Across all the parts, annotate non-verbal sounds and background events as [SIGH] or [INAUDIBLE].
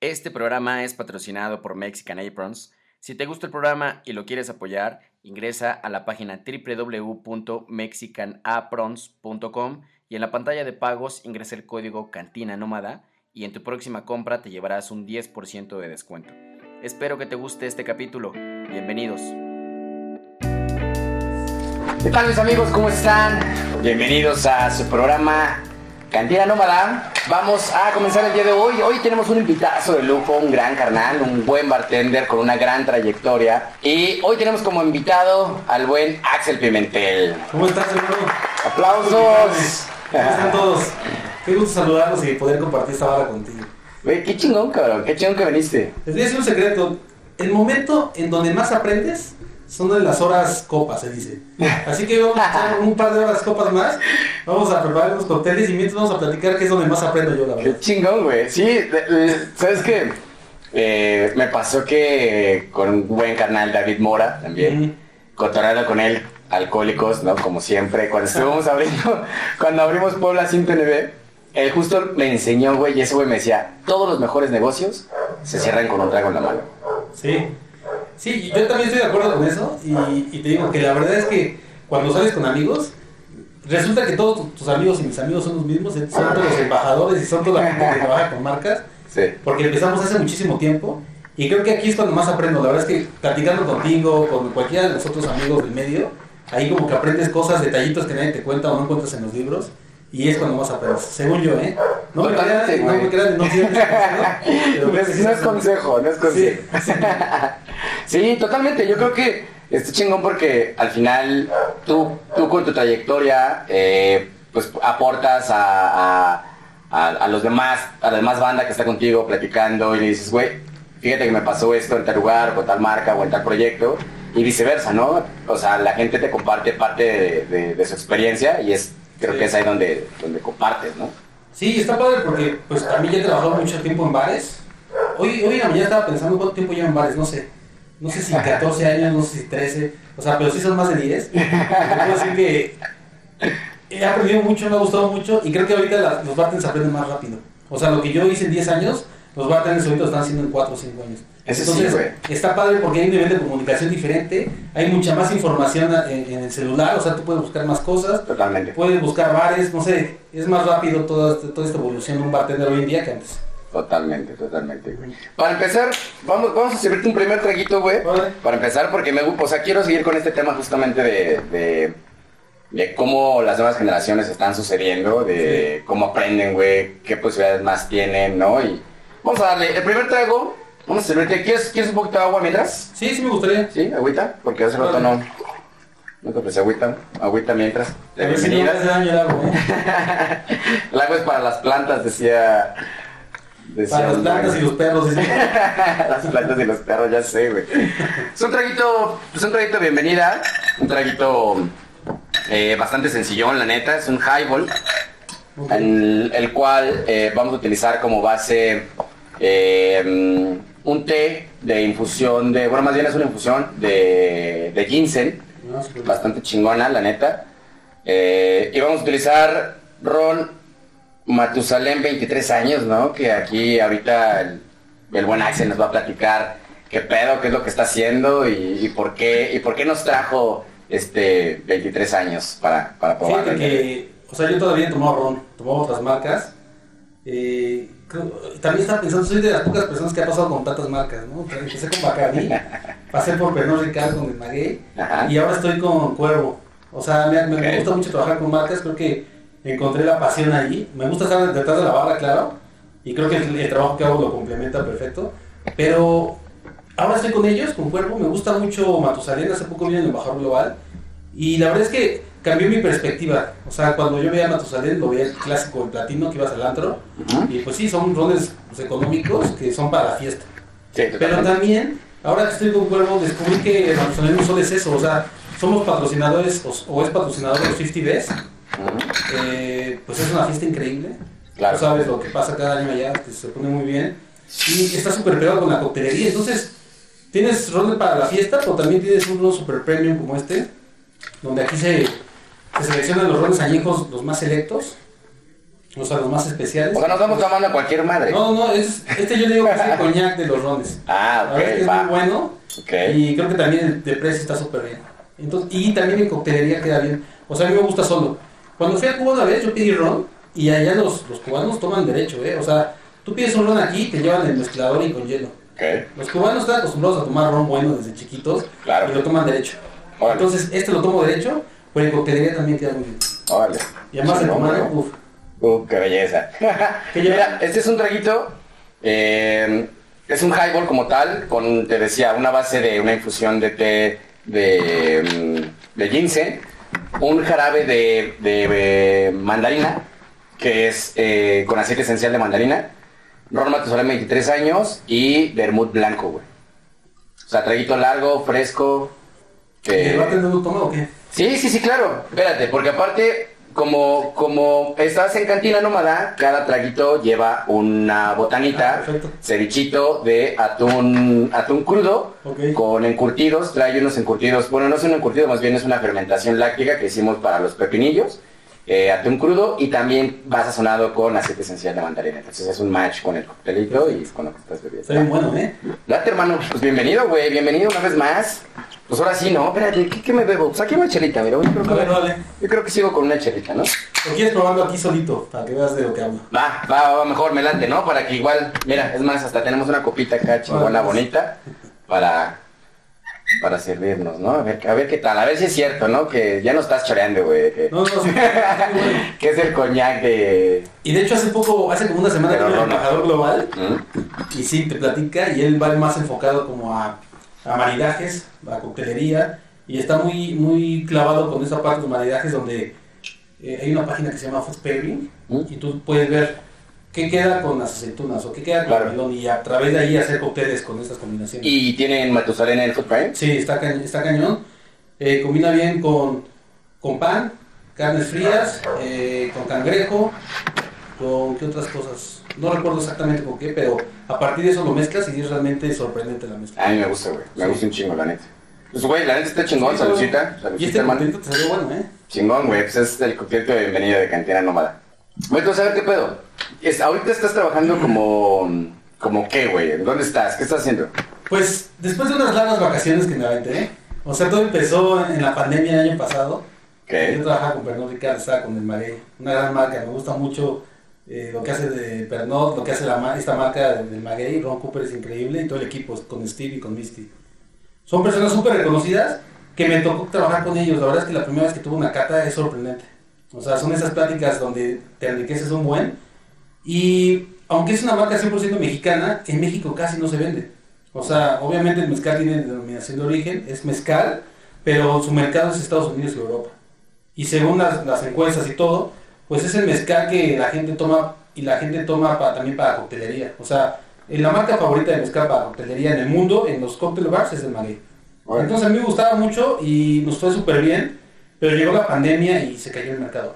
Este programa es patrocinado por Mexican Aprons. Si te gusta el programa y lo quieres apoyar, ingresa a la página www.mexicanaprons.com y en la pantalla de pagos ingresa el código Cantina Nómada y en tu próxima compra te llevarás un 10% de descuento. Espero que te guste este capítulo. Bienvenidos. ¿Qué tal mis amigos? ¿Cómo están? Bienvenidos a su programa Cantina Nómada. Vamos a comenzar el día de hoy. Hoy tenemos un invitazo de lujo, un gran carnal, un buen bartender con una gran trayectoria. Y hoy tenemos como invitado al buen Axel Pimentel. ¿Cómo estás, hermano? ¡Aplausos! ¿Cómo están todos? Qué gusto saludarlos y poder compartir esta hora contigo. Güey, qué chingón, cabrón. Qué chingón que viniste. Les voy a decir un secreto. El momento en donde más aprendes son de las horas copas, se dice. Así que vamos a echar un par de horas copas más. Vamos a preparar unos cócteles y mientras vamos a platicar que es donde más aprendo yo, la verdad. Qué chingón, güey. Sí, ¿sabes qué? Eh, me pasó que con un buen carnal David Mora también, cotorreando con él, alcohólicos, ¿no? Como siempre, cuando estuvimos abriendo, [LAUGHS] cuando abrimos Puebla 109, él justo me enseñó, güey, y ese güey me decía, todos los mejores negocios se cierran con un trago en la mano. Sí. Sí, yo también estoy de acuerdo con eso y, y te digo que la verdad es que cuando sales con amigos, resulta que todos tu- tus amigos y mis amigos son los mismos, son todos los embajadores y son toda la gente que trabaja con marcas, Sí. porque empezamos hace muchísimo tiempo y creo que aquí es cuando más aprendo, la verdad es que platicando contigo, con cualquiera de los otros amigos del medio, ahí como que aprendes cosas, detallitos que nadie te cuenta o no encuentras en los libros y es cuando más aprendes, según yo, ¿eh? No me crean, no me crean, no siempre es consejo, [LAUGHS] pero No es, no consejo, no es consejo. [LAUGHS] Sí, totalmente. Yo creo que está chingón porque al final tú, tú con tu trayectoria, eh, pues aportas a, a, a- a los demás, a la demás banda que está contigo platicando y le dices, güey, fíjate que me pasó esto en tal lugar, con tal marca o en tal proyecto y viceversa, ¿no? O sea, la gente te comparte parte de, de- de su experiencia y es, creo Sí. que es ahí donde, donde compartes, ¿no? Sí, está padre porque pues a mí ya he trabajado mucho tiempo en bares. Hoy, hoy en la mañana estaba pensando cuánto tiempo llevo en bares, no sé. No sé si 14 años, no sé si 13, o sea, pero sí son más de 10. Te [LAUGHS] puedo decir que he aprendido mucho, me ha gustado mucho y creo que ahorita la- los bartenders aprenden más rápido. O sea, lo que yo hice en 10 años, los bartenders ahorita lo están haciendo en 4 o 5 años. Ese sí, güey. está padre porque hay un nivel de comunicación diferente, hay mucha más información en, en el celular, o sea, tú puedes buscar más cosas. Totalmente. Puedes buscar bares, no sé, es más rápido toda, toda esta evolución de un bartender hoy en día que antes. Totalmente, totalmente, güey. Para empezar, vamos, vamos a servirte un primer traguito, güey. Órale. Para empezar, porque me gusta, o sea, quiero seguir con este tema justamente de, de, de cómo las nuevas generaciones están sucediendo, de cómo aprenden, güey, qué posibilidades más tienen, ¿no? Y vamos a darle, el primer trago, vamos a servirte, ¿quieres, ¿quieres un poquito de agua mientras? Sí, sí me gustaría. ¿Sí? ¿Agüita? Porque hace rato no, no te ofrecí agüita, agüita mientras. Bienvenida. el agua, ¿eh? [LAUGHS] El agua es para las plantas, decía... decía Para las plantas y los perros. [LAUGHS] Las plantas y los perros, ya sé, güey. Es un traguito, es un traguito bienvenida, un traguito eh, bastante sencillón, la neta, es un highball, en el cual eh, vamos a utilizar como base eh, un té de infusión de, bueno, más bien es una infusión de, de ginseng, bien. bastante chingona, la neta. Eh, y vamos a utilizar ron Matusalén 23 años, ¿no? Que aquí ahorita el, el buen Axel nos va a platicar qué pedo, qué es lo que está haciendo y, y por qué y por qué nos trajo este 23 años para, para probarlo. Fíjate que, o sea, yo todavía he tomado ron, tomado otras marcas. Eh, también estaba pensando, soy de las pocas personas que ha pasado con tantas marcas, ¿no? Empecé con Bacardi, [LAUGHS] pasé por Pernod Ricard con el Maguey y ahora estoy con Cuervo. O sea, me, me- gusta mucho trabajar con marcas, creo que encontré la pasión allí. Me gusta estar detrás de la barra, claro, y creo que el, el trabajo que hago lo complementa perfecto. Pero ahora estoy con ellos, con Cuervo, me gusta mucho Matusalén, hace poco vine en el embajador global y la verdad es que cambió mi perspectiva. O sea, cuando yo veía a Matusalén, lo veía el clásico, el platino que ibas al antro, y pues sí, son rones pues, económicos que son para la fiesta. Sí, Pero también, ahora que estoy con Cuervo, descubrí que Matusalén no solo es eso, o sea, somos patrocinadores o, o es patrocinador de los 50 Best. Ujú. Eh, pues es una fiesta increíble. Claro. Tú sabes lo que pasa cada año allá, que se pone muy bien. Y está súper pegado con la coctelería. Entonces, tienes ron para la fiesta, pero también tienes un ron super premium como este, donde aquí se, se seleccionan los rones añejos, los más selectos. O sea, los más especiales. O sea, nos estamos tomando cualquier madre. No, no, es, este yo le digo que es el [LAUGHS] coñac de los rones. Ah, La verdad es que ok, es va. muy bueno. Y creo que también el de precio está súper bien. Entonces, y también en coctelería queda bien. O sea, a mí me gusta solo. Cuando fui a Cuba una vez, yo pedí ron y allá los, los cubanos toman derecho, ¿eh? O sea, tú pides un ron aquí, te llevan el mezclador y con hielo. Los cubanos están acostumbrados a tomar ron bueno desde chiquitos Claro. y lo toman derecho. Entonces, este lo tomo derecho, pero en coctelería también queda muy bien. Órale. Y además tomar, güey. uff. Uh, qué belleza. [LAUGHS] Mira, este es un traguito. eh, es un highball como tal, con, te decía, una base de una infusión de té de, mm, de ginseng, un jarabe de, de, eh, mandarina, que es eh, con aceite esencial de mandarina, ron Matusalén 23 años y vermut blanco, güey. O sea, traguito largo, fresco. ¿El eh, bartender no toma o qué? Sí, sí, sí, claro. Espérate, porque aparte, como, como estás en cantina nómada, cada traguito lleva una botanita, Ah, cevichito de atún, atún crudo, Ok. con encurtidos, trae unos encurtidos, bueno, no es un encurtido, más bien es una fermentación láctea que hicimos para los pepinillos, eh, atún crudo y también va sazonado con aceite esencial de mandarina. Entonces es un match con el coctelito y con lo que estás bebiendo. Está bien bueno, ¿eh? Date, hermano, pues bienvenido, güey, bienvenido una vez más. Pues ahora sí, ¿no? Espérate, ¿qué, qué me bebo? Pues aquí una chelita, mira, yo creo, que, A ver, dale. yo creo que sigo con una chelita, ¿no? ¿O quieres probando aquí solito? Para que veas de lo que hablo. Va, va, va, mejor, me late, ¿no? Para que igual, mira, es más, hasta tenemos una copita acá chingona, pues. bonita, para, para servirnos, ¿no? A ver, a ver qué tal, a ver si es cierto, ¿no? Que ya no estás choreando, güey, que, No, no, sí, [LAUGHS] que es el coñac de... Y de hecho hace poco, hace como una semana vino el embajador global ¿Mm? y sí, te platica y él va más enfocado como a, a maridajes, a coctelería y está muy, muy clavado con esa parte de maridajes donde eh, hay una página que se llama Food Pairing ¿Mm? y tú puedes ver qué queda con las aceitunas o qué queda con Claro. el melón y a través de ahí hacer cócteles con estas combinaciones. ¿Y tienen Matusalén en el Prime? Sí, está, ca- está cañón. Eh, combina bien con, con pan, carnes frías, eh, con cangrejo, con qué otras cosas. No recuerdo exactamente con qué, pero a partir de eso lo mezclas y es realmente sorprendente la mezcla. A mí me gusta, güey, me Sí. gusta un chingo, la neta. Pues, güey, la neta está chingón, Sí, saludcita, Y saludcita, este hermano. te salió bueno, ¿eh? Chingón, güey, pues es el coctelito de bienvenida de Cantina Nómada. Güey, entonces, a ver qué pedo. Es- ahorita estás trabajando como. ¿Como qué, güey? ¿Dónde estás? ¿Qué estás haciendo? Pues después de unas largas vacaciones que me aventé, o sea, todo empezó en la pandemia el año pasado. Yo ¿Qué? trabajaba con Pernod Ricard, estaba con el Maguey, una gran marca, me gusta mucho eh, lo que hace de Pernod, lo que hace la, esta marca del del Maguey, Ron Cooper es increíble y todo el equipo con Steve y con Misty. Son personas súper reconocidas que me tocó trabajar con ellos, la verdad es que la primera vez que tuve una cata es sorprendente. O sea, son esas pláticas donde te enriqueces un buen y aunque es una marca 100% mexicana, en México casi no se vende. O sea, obviamente el mezcal tiene denominación de origen, es mezcal, pero su mercado es Estados Unidos y Europa. Y según las, las encuestas y todo, pues es el mezcal que la gente toma y la gente toma pa- también para coctelería. O sea, eh, la marca favorita de mezcal para coctelería en el mundo, en los cocktail bars, es el Maguey. Entonces a mí me gustaba mucho y nos fue súper bien, pero llegó la pandemia y se cayó el mercado.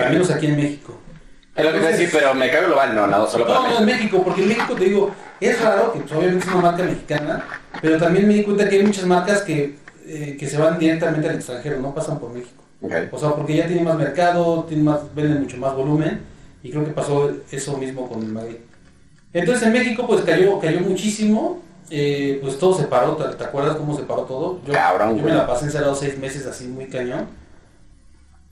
Al menos aquí en México. Es lo que a decir, pero me cago global, no, no, solo para No, no, en México. Porque en México te digo, es raro que pues, obviamente es una marca mexicana, pero también me di cuenta que hay muchas marcas que, eh, que se van directamente al extranjero, no pasan por México. O sea, porque ya tienen más mercado, tienen más, venden mucho más volumen, y creo que pasó eso mismo con el Maguey. Entonces en México pues cayó, cayó muchísimo, eh, pues todo se paró, ¿te, acuerdas cómo se paró todo? Yo, Cabrón, yo me la pasé encerrado seis meses así muy cañón.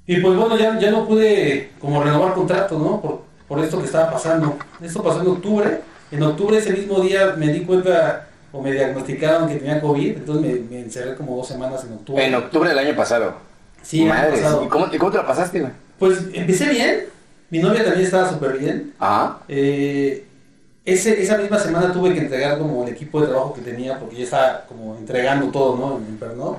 Y pues bueno, ya, ya no pude como renovar contrato, ¿no? Por, por esto que estaba pasando. Esto pasó en octubre. En octubre ese mismo día me di cuenta o me diagnosticaron que tenía COVID, entonces me, me encerré como dos semanas en octubre. En octubre del año pasado. Sí, año Madre, pasado. ¿y cómo, te- cómo te la pasaste, güey? Pues empecé bien, mi novia también estaba súper bien. Ajá. Eh, ese, esa misma semana tuve que entregar como el equipo de trabajo que tenía porque ya estaba como entregando todo, ¿no? En, Pernod.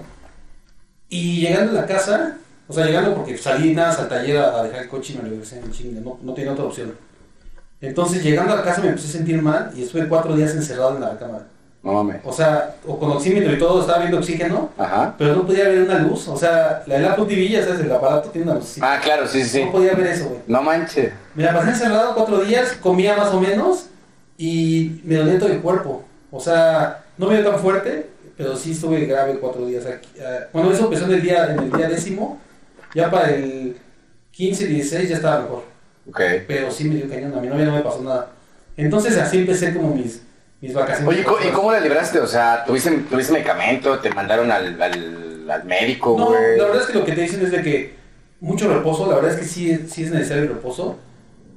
Y llegando a la casa, o sea, llegando porque salí nada al taller a, a dejar el coche y me regresé en chinga, no, no tenía otra opción. Entonces llegando a la casa me empecé a sentir mal y estuve cuatro días encerrado en la cámara. No mames. O sea, o con oxímetro y todo, estaba viendo oxígeno, Ajá. pero no podía ver una luz. O sea, la del Apple TV, ya sabes, el aparato tiene una luz. Ah, claro, sí, sí, sí. No podía ver eso, güey. No manches. Me la pasé encerrado cuatro días, comía más o menos y me dolía todo el cuerpo. O sea, no me dio tan fuerte, pero sí estuve grave cuatro días. Aquí. Ah, Bueno, eso empezó en el día, en el día décimo. Ya para el 15, 16 ya estaba mejor. Ok. pero sí me dio cañón, a mi novia no me pasó nada. Entonces así empecé como mis, mis vacaciones. Oye, ¿y co- ¿y cómo la libraste? O sea, ¿tuviste, tuviste medicamento? ¿Te mandaron al, al, al médico, No, la verdad es que lo que te dicen es de que mucho reposo, la verdad es que sí, sí es necesario el reposo,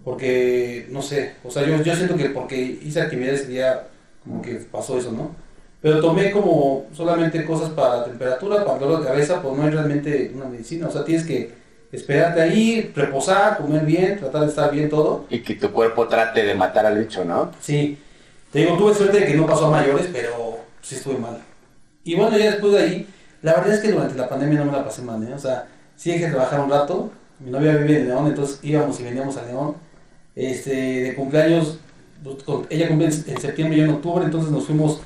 porque, no sé, o sea, yo, yo siento que porque hice actividad ese día, como que pasó eso, ¿no? Pero tomé como solamente cosas para la temperatura, para el dolor de cabeza, pues no es realmente una medicina, o sea, tienes que esperarte ahí, reposar, comer bien, tratar de estar bien todo. Y que tu cuerpo trate de matar al bicho, ¿no? Sí, te digo, tuve suerte de que no pasó a mayores, pero sí estuve mal. Y bueno, ya después de ahí, la verdad es que durante la pandemia no me la pasé mal, ¿eh? O sea, sí dejé de trabajar un rato, mi novia vive en León, entonces íbamos y veníamos a León. Este, de cumpleaños, pues, ella cumple en, en septiembre y yo en octubre, entonces nos fuimos,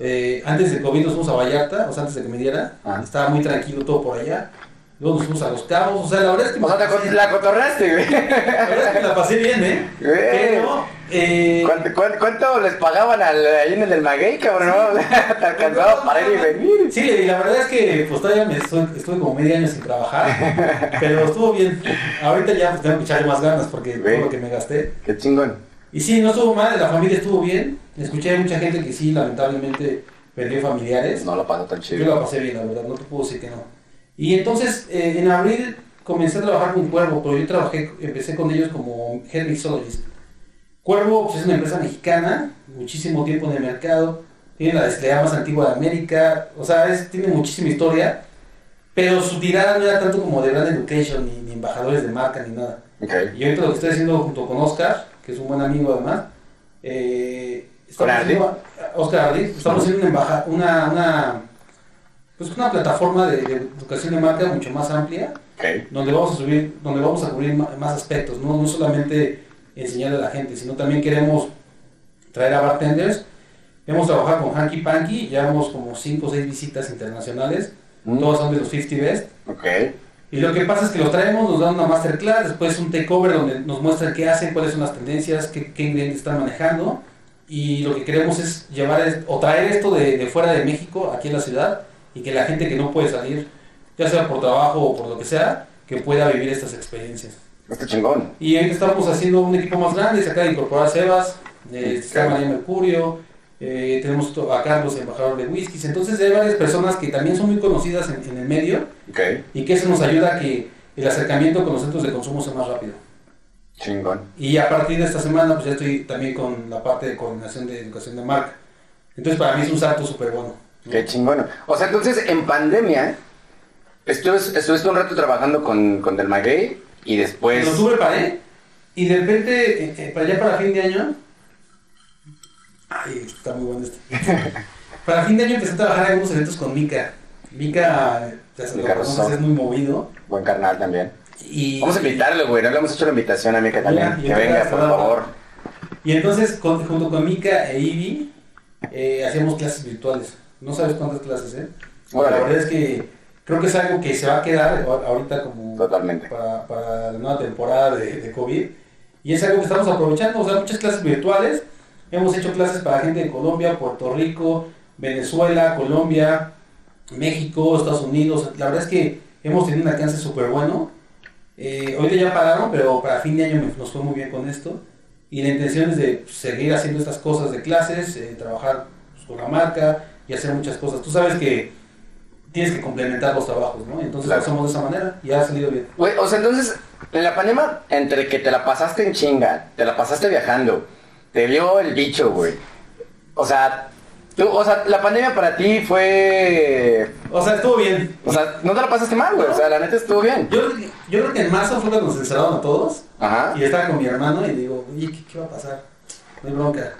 eh, antes de COVID nos fuimos a Vallarta, o sea, antes de que me diera, Ah. estaba muy tranquilo todo por allá. Luego nos fuimos a Los Cabos, o sea, la verdad es que... O sea, te la cotorraste, güey. la verdad es que la pasé bien, ¿eh? Güey. Pero, eh, ¿Cuánto, cuánto, cuánto les pagaban al, ahí en el del maguey, cabrón? ¿no? [LAUGHS] Te alcanzaba para ir y venir. Sí, y la verdad es que pues todavía me estuve, estuve como medio año sin trabajar, pero estuvo bien. Ahorita ya pues, tengo que echarle más ganas porque Güey. todo lo que me gasté. Qué chingón. Y sí, no estuvo mal, la familia estuvo bien. Escuché a mucha gente que sí, lamentablemente perdió familiares. No lo pasó tan Yo chido. la pasé bien, la verdad, no te puedo decir que no. Y entonces, eh, en abril comencé a trabajar con Cuervo, pero yo trabajé, empecé con ellos como Head Mixologist. Cuervo pues, es una empresa mexicana, muchísimo tiempo en el mercado, tiene la destilería más antigua de América, o sea, es- tiene muchísima historia, pero su tirada no era tanto como de Brand Education, ni, ni embajadores de marca, ni nada. Ok. Y ahorita lo que estoy haciendo junto con Oscar, que es un buen amigo además, eh, estamos ¿Con Ardi? haciendo- Oscar estamos haciendo una, embaja- una, una, pues una plataforma de, de educación de marca mucho más amplia, Ok. donde vamos a subir, donde vamos a cubrir más aspectos, no, no solamente enseñarle a la gente, sino también queremos traer a bartenders. Hemos trabajado con Hanky Panky, llevamos como 5 o 6 visitas internacionales, Mm. todas son de los 50 Best. Ok. Y lo que pasa es que los traemos, nos dan una masterclass, después un takeover donde nos muestran qué hacen, cuáles son las tendencias, qué, qué ingredientes están manejando. Y lo que queremos es llevar o traer esto de, de fuera de México, aquí en la ciudad, y que la gente que no puede salir, ya sea por trabajo o por lo que sea, que pueda vivir estas experiencias. Está chingón. Y ahorita estamos haciendo un equipo más grande, se acaba de incorporar Sebas, eh, está María Mercurio, eh, tenemos a Carlos, embajador de whiskies. Entonces hay varias personas que también son muy conocidas en, en el medio y que eso nos ayuda a que el acercamiento con los centros de consumo sea más rápido. Chingón. Y a partir de esta semana, pues ya estoy también con la parte de coordinación de educación de marca. Entonces para mí es un salto súper bueno. ¿no? Qué chingón. O sea, entonces en pandemia estuviste, estuviste un rato trabajando con, con Del Maguey y después. En octubre paré y de repente, eh, eh, para allá para fin de año, ay, está muy bueno este. [LAUGHS] para fin de año empecé a trabajar en algunos eventos con Mika. Mika, ya se lo Mika conoces, es muy movido. Buen carnal también. Y, Vamos a invitarlo, güey. No le hemos hecho la invitación a Mica también. Que venga, por favor. y entonces, con- junto con Mika e Ivy, eh, hacíamos clases virtuales. No sabes cuántas clases, ¿eh? La verdad es que creo que es algo que se va a quedar ahor- ahorita como Totalmente. para, para la nueva temporada de, de COVID. Y es algo que estamos aprovechando, o sea, muchas clases virtuales. Hemos hecho clases para gente de Colombia, Puerto Rico, Venezuela, Colombia, México, Estados Unidos. La verdad es que hemos tenido un alcance súper bueno. Eh, ahorita ya pararon, pero para fin de año me- nos fue muy bien con esto. Y la intención es de seguir haciendo estas cosas de clases, eh, trabajar pues, con la marca y hacer muchas cosas. Tú sabes que tienes que complementar los trabajos, ¿no? Entonces Claro. lo hacemos de esa manera y ha salido bien. O sea, entonces, en la pandemia, entre que te la pasaste en chinga, te la pasaste viajando, te dio el bicho, güey. O sea, tú, o sea, la pandemia para ti fue. O sea, estuvo bien. O sea, no te la pasaste mal, güey. O sea, la neta estuvo bien. Yo, creo que- yo creo que en marzo fue cuando nos encerraron a todos Ajá. y estaba con mi hermano y digo, oye, ¿qué, qué va a pasar? No hay bronca.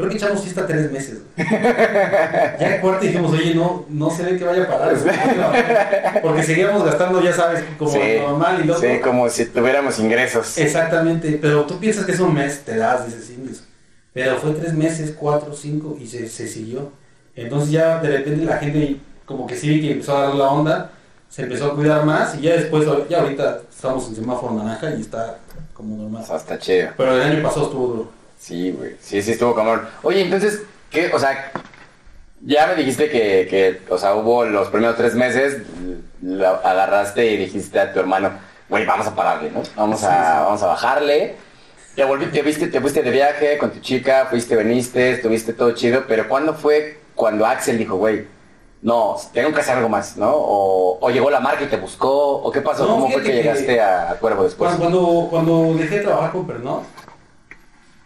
Creo que echamos fiesta tres meses. güey. Ya en cuarto dijimos, oye, no, no se ve que vaya a parar. güey. Porque seguíamos gastando, ya sabes, como Sí, normal y loco. Sí, como si tuviéramos ingresos. Exactamente, pero tú piensas que es un mes, te das, dices, indios. Pero fue tres meses, cuatro, cinco y se, se siguió. Entonces ya de repente la gente como que sí que empezó a dar la onda, se empezó a cuidar más y ya después, ya ahorita estamos en semáforo naranja y está como normal. está chido. Pero el año pasado estuvo duro. Sí, güey. Sí, sí, estuvo cabrón. Oye, entonces, ¿qué? O sea, ya me dijiste que, que o sea, hubo los primeros tres meses, lo agarraste y dijiste a tu hermano, güey, vamos a pararle, ¿no? Vamos a, vamos a bajarle. Te, volví, te, viste, te fuiste de viaje con tu chica, fuiste, veniste, estuviste todo chido, pero ¿cuándo fue cuando Axel dijo, güey, no, tengo que hacer algo más, ¿no? O, o llegó la marca y te buscó, o qué pasó, No, ¿cómo fue que que- llegaste a, a Cuervo después? Cuando, cuando, cuando dejé de trabajar con Pernod,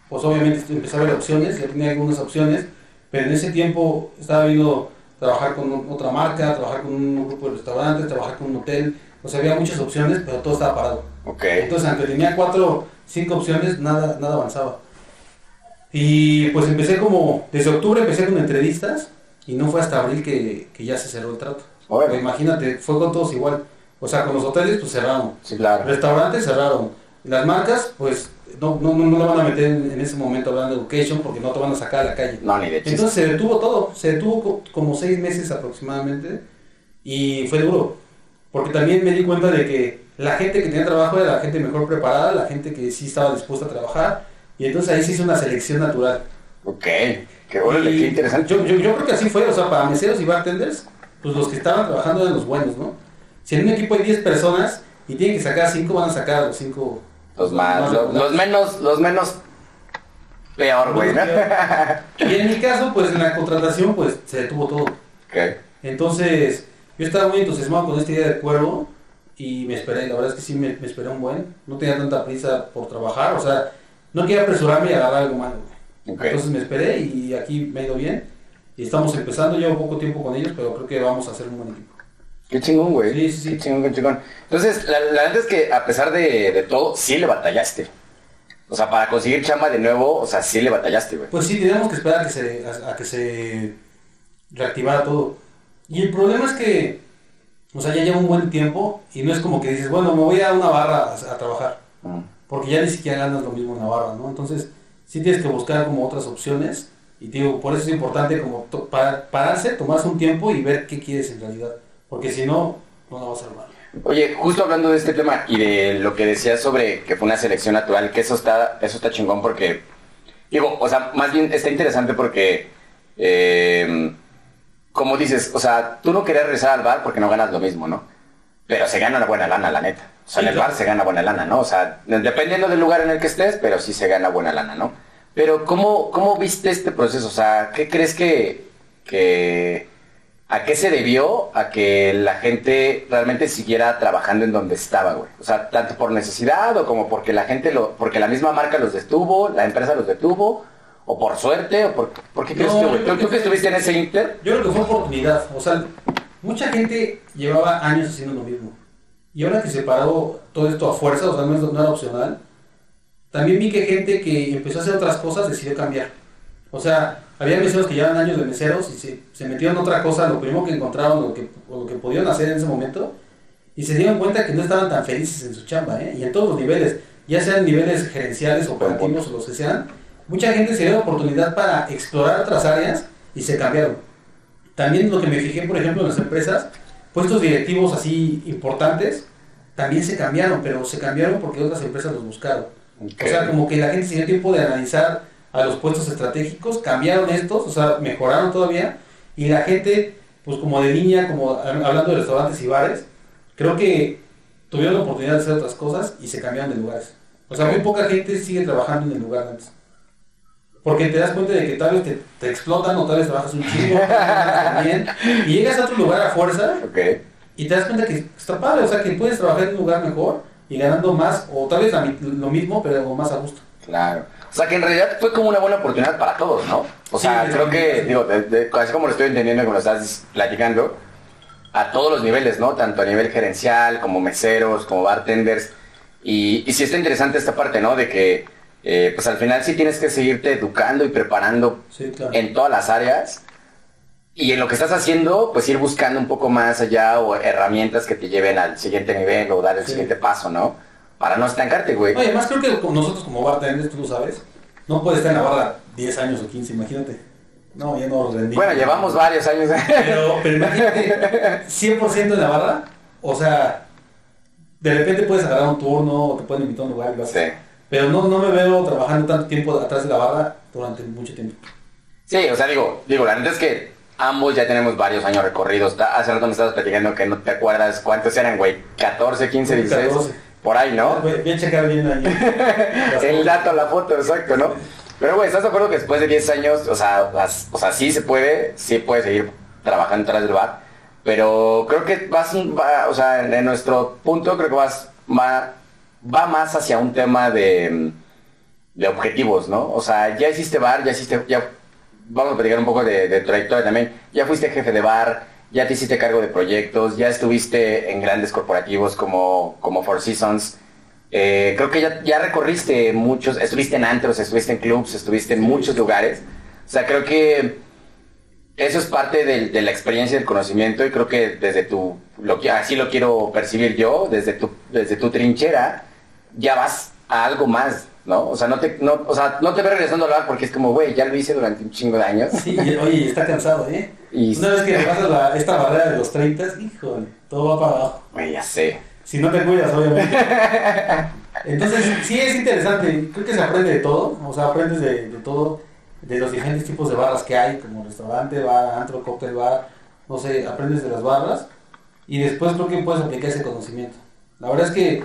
pues obviamente empecé a ver opciones, ya tenía algunas opciones, pero en ese tiempo estaba viendo trabajar con otra marca, trabajar con un grupo de restaurantes, trabajar con un hotel, o sea, había muchas opciones, pero todo estaba parado. Entonces, aunque tenía cuatro, cinco opciones, nada, nada avanzaba. Y pues empecé como, desde octubre empecé con entrevistas y no fue hasta abril que, que ya se cerró el trato. Pues imagínate, fue con todos igual. O sea, con los hoteles pues cerraron. sí, claro. Restaurantes cerraron. Las marcas, pues, no, no, no, lo van a meter en, en ese momento hablando de education porque no te van a sacar a la calle. No, ni de chiste. Entonces se detuvo todo, se detuvo co- como seis meses aproximadamente y fue duro. Porque también me di cuenta de que la gente que tenía trabajo era la gente mejor preparada, la gente que sí estaba dispuesta a trabajar y entonces ahí se hizo una selección natural. Ok, qué, Y qué interesante. Yo, yo, yo creo que así fue, o sea, para meseros y bartenders, pues los que estaban trabajando eran los buenos, ¿no? Si en un equipo hay 10 personas y tienen que sacar 5, van a sacar a los 5 Los más, los, los menos, los menos peor, güey, ¿no? [LAUGHS] Y en mi caso, pues en la contratación, pues se detuvo todo. Entonces, yo estaba muy entusiasmado con esta idea de cuervo y me esperé, la verdad es que sí me, me esperé un buen. No tenía tanta prisa por trabajar, o sea, no quería apresurarme y agarrar algo malo. güey. Entonces me esperé y aquí me ha ido bien. Y estamos empezando, llevo poco tiempo con ellos, pero creo que vamos a hacer un buen equipo. Qué chingón, güey. Sí, sí, sí. Qué chingón, qué chingón. Entonces, la, la verdad es que a pesar de, de todo, sí le batallaste. O sea, para conseguir chamba de nuevo, o sea, sí le batallaste, güey. Pues sí, teníamos que esperar a que se, a, a que se reactivara todo. Y el problema es que, o sea, ya lleva un buen tiempo y no es como que dices, bueno, me voy a una barra a, a trabajar. Porque ya ni siquiera ganas lo mismo en Navarra, ¿no? Entonces, sí tienes que buscar como otras opciones y te digo, por eso es importante como to- pararse, tomarse un tiempo y ver qué quieres en realidad, porque si no, no la vas a armar. Oye, justo hablando de este tema y de lo que decías sobre que fue una selección natural, que eso está, eso está chingón porque, digo, o sea, más bien está interesante porque, eh, como dices, o sea, tú no querías regresar al bar porque no ganas lo mismo, ¿no? Pero se gana una buena lana, la neta. O sea, Sí, en el claro. bar se gana buena lana, ¿no? O sea, dependiendo del lugar en el que estés, pero sí se gana buena lana, ¿no? Pero, ¿cómo, cómo viste este proceso? O sea, ¿qué crees que, que, a qué se debió a que la gente realmente siguiera trabajando en donde estaba, güey? O sea, tanto por necesidad o como porque la gente lo, porque la misma marca los detuvo, la empresa los detuvo, o por suerte, o por, ¿por qué crees No, güey? yo creo ¿Tú, que que- estuviste en ese inter? Yo creo que fue oportunidad, o sea, mucha gente llevaba años haciendo lo mismo. Y ahora que se paró todo esto a fuerza, o sea, no, no era opcional, también vi que gente que empezó a hacer otras cosas decidió cambiar. O sea, había meseros que llevaban años de meseros y se, se metieron en otra cosa, lo primero que encontraron, lo que, o lo que podían hacer en ese momento, y se dieron cuenta que no estaban tan felices en su chamba, ¿eh? Y en todos los niveles, ya sean niveles gerenciales, operativos o los que sean, mucha gente se dio la oportunidad para explorar otras áreas y se cambiaron. También lo que me fijé, por ejemplo, en las empresas, puestos directivos así importantes, también se cambiaron, pero se cambiaron porque otras empresas los buscaron. O sea, como que la gente se dio tiempo de analizar a los puestos estratégicos, cambiaron estos, o sea, mejoraron todavía, y la gente, pues como de línea, como hablando de restaurantes y bares, creo que tuvieron la oportunidad de hacer otras cosas y se cambiaron de lugares. O sea, muy poca gente sigue trabajando en el lugar de antes. Porque te das cuenta de que tal vez te, te explotan o tal vez trabajas un chingo, [LAUGHS] bien, y llegas a otro lugar a fuerza y te das cuenta que está padre, o sea, que puedes trabajar en un lugar mejor y ganando más, o tal vez lo mismo, pero más a gusto. Claro. O sea, que en realidad fue como una buena oportunidad para todos, ¿no? O sea, Sí, creo que, digo, de- de- así como lo estoy entendiendo, como lo estás platicando, a todos los niveles, ¿no? Tanto a nivel gerencial, como meseros, como bartenders. Y, y sí está interesante esta parte, ¿no? De que, eh, pues al final sí tienes que seguirte educando y preparando Sí, claro. en todas las áreas. Y en lo que estás haciendo, pues ir buscando un poco más allá o herramientas que te lleven al siguiente nivel o dar el Sí. siguiente paso, ¿no? Para no estancarte, güey. Oye, además creo que nosotros como bartenders, tú lo sabes, no puedes estar en la barra 10 años o 15, imagínate. No, ya no rendí. Bueno, llevamos varios años. Pero, pero imagínate, [LAUGHS] 100% en la barra, o sea, de repente puedes agarrar un turno o te pueden invitar a un lugar y lo haces. sí. Pero no, no me veo trabajando tanto tiempo atrás de la barra durante mucho tiempo. Sí, o sea, digo, digo, la neta es que ambos ya tenemos varios años recorridos. Hace rato me estabas platicando que no te acuerdas cuántos eran, güey. 14, 15, 16. 14. Por ahí, ¿no? Voy a checar bien ahí. [LAUGHS] El dato, la foto, exacto, ¿no? Pero, güey, ¿estás de acuerdo que después de 10 años, o sea, o sea, sí se puede, sí puede seguir trabajando detrás del bar, pero creo que vas, va- o sea, en, en nuestro punto creo que vas, va, va más hacia un tema de, de objetivos, ¿no? O sea, ya hiciste bar, ya hiciste, ya, vamos a platicar un poco de, de trayectoria también, ya fuiste jefe de bar, ya te hiciste cargo de proyectos, ya estuviste en grandes corporativos como, como Four Seasons, eh, creo que ya, ya recorriste muchos, estuviste en antros, estuviste en clubs, estuviste en muchos lugares. O sea, creo que eso es parte de, la experiencia y del conocimiento y creo que desde tu, lo así lo quiero percibir yo, desde tu, desde tu trinchera, ya vas a algo más, ¿no? O sea, no te, no, o sea, no te ves regresando al bar porque es como, güey, ya lo hice durante un chingo de años. Sí, y- oye, [LAUGHS] está cansado, ¿eh? Y- Una vez que pasas la- esta barrera de los 30, híjole, todo va para abajo. Güey, ya sé. Si no te cuidas, obviamente. Entonces, sí es interesante. Creo que se aprende de todo. O sea, aprendes de, de todo. De los diferentes tipos de barras que hay, como restaurante, bar, antro, cóctel, bar. No sé, aprendes de las barras. Y después creo que puedes aplicar ese conocimiento. La verdad es que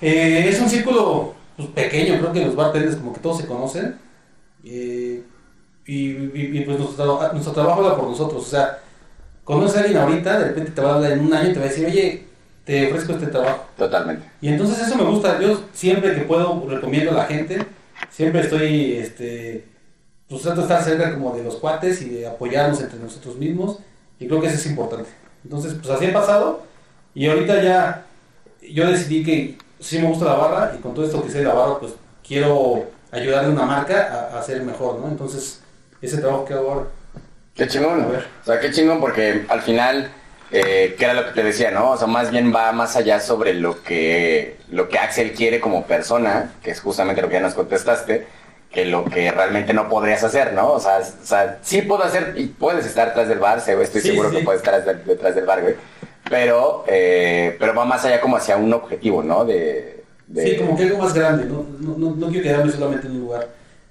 eh, es un círculo pues, pequeño. Creo que los bartenders como que todos se conocen. Eh, y, y- y, pues nuestro, tra- nuestro trabajo va por nosotros. O sea, conoces a alguien ahorita, de repente te va a hablar en un año y te va a decir, oye, te ofrezco este trabajo. Totalmente. Y entonces eso me gusta. Yo siempre que puedo recomiendo a la gente. Siempre estoy, este, pues trato de estar cerca como de los cuates y de apoyarnos entre nosotros mismos. Y creo que eso es importante. Entonces, pues así ha pasado. Y ahorita ya, yo decidí que sí me gusta la barra y con todo esto que sé de la barra, pues quiero ayudarle a una marca a, a ser mejor, ¿no? Entonces, ese trabajo que hago ahora. Qué chingón. A ver. O sea, qué chingón porque al final, eh, que era lo que te decía, ¿no? O sea, más bien va más allá sobre lo que, lo que Axel quiere como persona, que es justamente lo que ya nos contestaste, que lo que realmente no podrías hacer, ¿no? O sea, o sea sí puedo hacer y puedes estar detrás del bar, estoy Sí, seguro sí. que puedes estar detrás del bar, güey. Pero, eh, pero va más allá como hacia un objetivo, ¿no? De, de- Sí, como que algo más grande, no, no, no, quiero quedarme solamente en un lugar.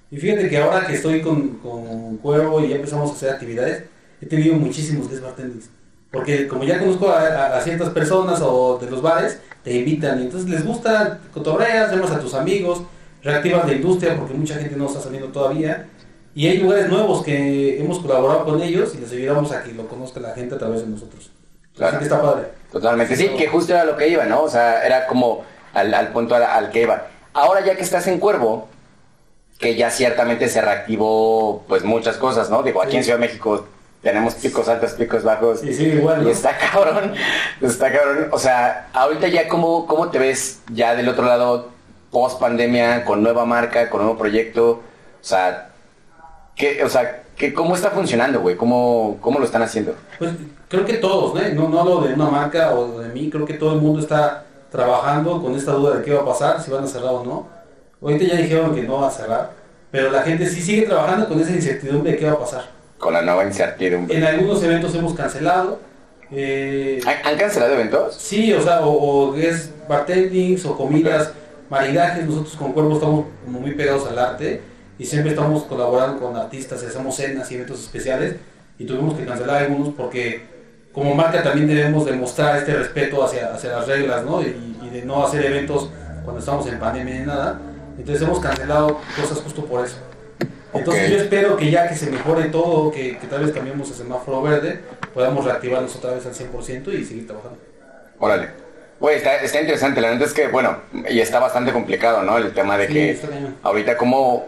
Y fíjate que ahora que estoy con, con Cuervo y ya empezamos a hacer actividades, he tenido muchísimos guest bartenders. Porque como ya conozco a, ciertas personas o de los bares, te invitan y entonces les gusta, cotorreas, llamas a tus amigos, reactivas la industria porque mucha gente no está saliendo todavía. Y hay lugares nuevos que hemos colaborado con ellos y les ayudamos a que lo conozca la gente a través de nosotros. Claro. Así que está padre. Totalmente, sí, que justo era lo que iba, ¿no? O sea, era como al, al punto al, al que iba. Ahora ya que estás en Cuervo, que ya ciertamente se reactivó pues muchas cosas, ¿no? Digo, aquí en. Ciudad de México tenemos picos altos, picos bajos. Sí, sí, igual, Y está cabrón, está cabrón. O sea, ahorita ya cómo, cómo te ves ya del otro lado, post pandemia, con nueva marca, con nuevo proyecto. O sea, ¿qué, o sea, ¿qué, ¿cómo está funcionando, güey? ¿Cómo, ¿Cómo lo están haciendo? Pues creo que todos, ¿no? no, no hablo de una marca o de mí, creo que todo el mundo está trabajando con esta duda de qué va a pasar, si van a cerrar o no. Ahorita ya dijeron que no va a cerrar, pero la gente sí sigue trabajando con esa incertidumbre de qué va a pasar. Con la nueva incertidumbre. En algunos eventos hemos cancelado. eh, ¿Han, han cancelado eventos? sí, o sea, o, o es bartendings o comidas, maridajes. Nosotros con Cuervo estamos como muy pegados al arte y siempre estamos colaborando con artistas, hacemos cenas y eventos especiales y tuvimos que cancelar algunos porque como marca también debemos demostrar este respeto hacia, hacia las reglas, ¿no? Y, y de no hacer eventos cuando estamos en pandemia ni nada. Entonces hemos cancelado cosas justo por eso. Entonces yo espero que ya que se mejore todo, que, que tal vez cambiemos el semáforo verde, podamos reactivarnos otra vez al 100% y seguir trabajando. Órale. Güey, está, está interesante. La neta es que, bueno, y está bastante complicado, ¿no? El tema de Sí, que ahorita cómo,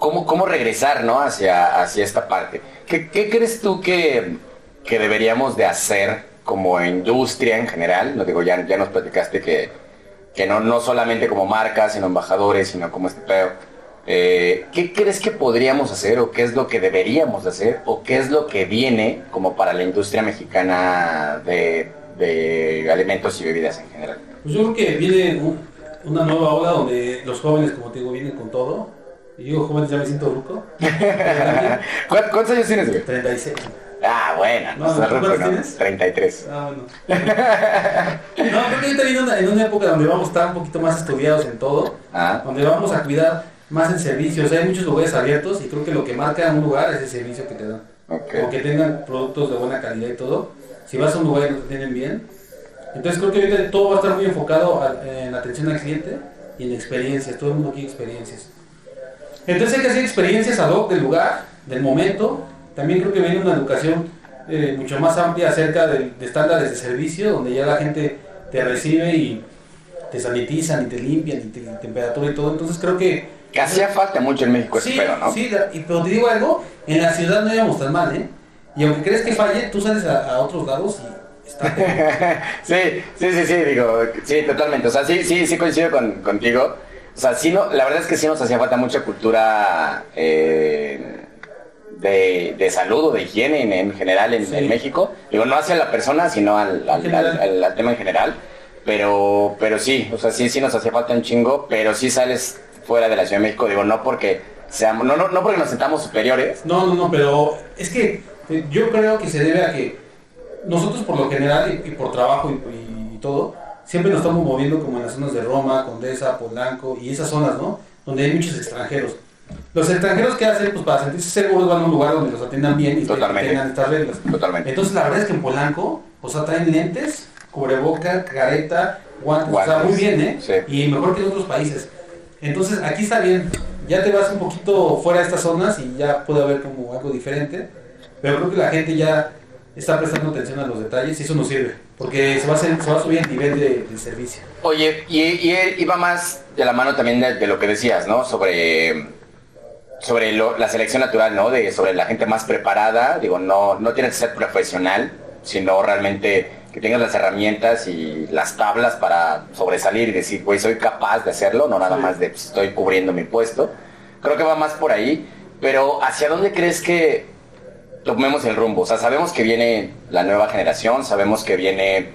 cómo, cómo regresar, ¿no? Hacia, hacia esta parte. ¿Qué, qué crees tú que, que deberíamos de hacer como industria en general? No digo, ya, ya nos platicaste que, que no, no solamente como marcas, sino embajadores, sino como este pedo. Eh, ¿Qué crees que podríamos hacer o qué es lo que deberíamos de hacer o qué es lo que viene como para la industria mexicana de, de alimentos y bebidas en general? Pues yo creo que viene un- una nueva ola donde los jóvenes, como te digo, vienen con todo. Y digo jóvenes, ya me siento ruco. [LAUGHS] ¿Cuántos años tienes, güey? 36. Ah, bueno, No, no, ¿tú no, cuántos no, tienes? 33. Ah, bueno. No, creo que ahorita viene una, en una época donde vamos a estar un poquito más estudiados en todo, Ah, donde vamos a cuidar más en servicios. Hay muchos lugares abiertos y creo que lo que marca un lugar es el servicio que te dan. ok. O que tengan productos de buena calidad y todo. Si vas a un lugar y no te tienen bien, Entonces creo que ahorita todo va a estar muy enfocado a- en atención al cliente y en experiencias, todo el mundo quiere experiencias. Entonces hay que hacer experiencias ad hoc del lugar, del momento. También creo que viene una educación eh, mucho más amplia acerca de, de estándares de servicio, donde ya la gente te recibe y te sanitizan y te limpian y te temperatura y todo. Entonces creo que... Que hacía falta mucho en México Sí, pedo, ¿no? sí, la- y, pero te digo algo, en la ciudad no íbamos tan mal, ¿eh? Y aunque crees que falle, tú sales a, a otros lados y está... [LAUGHS] sí, sí, sí, sí, digo, sí, totalmente. O sea, sí, sí, sí coincido con, contigo. O sea, sí, no, la verdad es que sí nos hacía falta mucha cultura eh, de, de salud o de higiene en, en general en, Sí. en México. Digo, no hacia la persona, sino al, al- tema en general. Pero, pero sí, o sea, sí, sí nos hacía falta un chingo, pero sí sales fuera de la Ciudad de México. Digo, no porque seamos, no, no, no porque nos sentamos superiores. No, no, no, pero es que eh, yo creo que se debe a que nosotros por lo general y, y por trabajo y, y todo, siempre nos estamos moviendo como en las zonas de Roma, Condesa, Polanco y esas zonas, ¿no? Donde hay muchos extranjeros. Los extranjeros que hacen, pues para sentirse seguros van a un lugar donde los atiendan bien y tengan estas reglas. Totalmente. Entonces la verdad es que en Polanco, o sea, traen lentes, cubreboca, careta, guantes, o sea, Guantes, muy bien, ¿eh? sí. Y mejor que en otros países. Entonces aquí está bien, ya te vas un poquito fuera de estas zonas y ya puede haber como algo diferente, pero creo que la gente ya está prestando atención a los detalles y eso nos sirve, porque se va a, hacer- se va a subir el nivel de, de servicio. Oye, y, y él iba más de la mano también de, de lo que decías, ¿no? Sobre, sobre lo- la selección natural, ¿no? De, sobre la gente más preparada. Digo, no, no tienes que ser profesional, sino realmente que tengas las herramientas y las tablas para sobresalir y decir, güey, soy capaz de hacerlo, no nada Sí. más de pues, estoy cubriendo mi puesto. Creo que va más por ahí, pero ¿hacia dónde crees que tomemos el rumbo? O sea, sabemos que viene la nueva generación, sabemos que viene...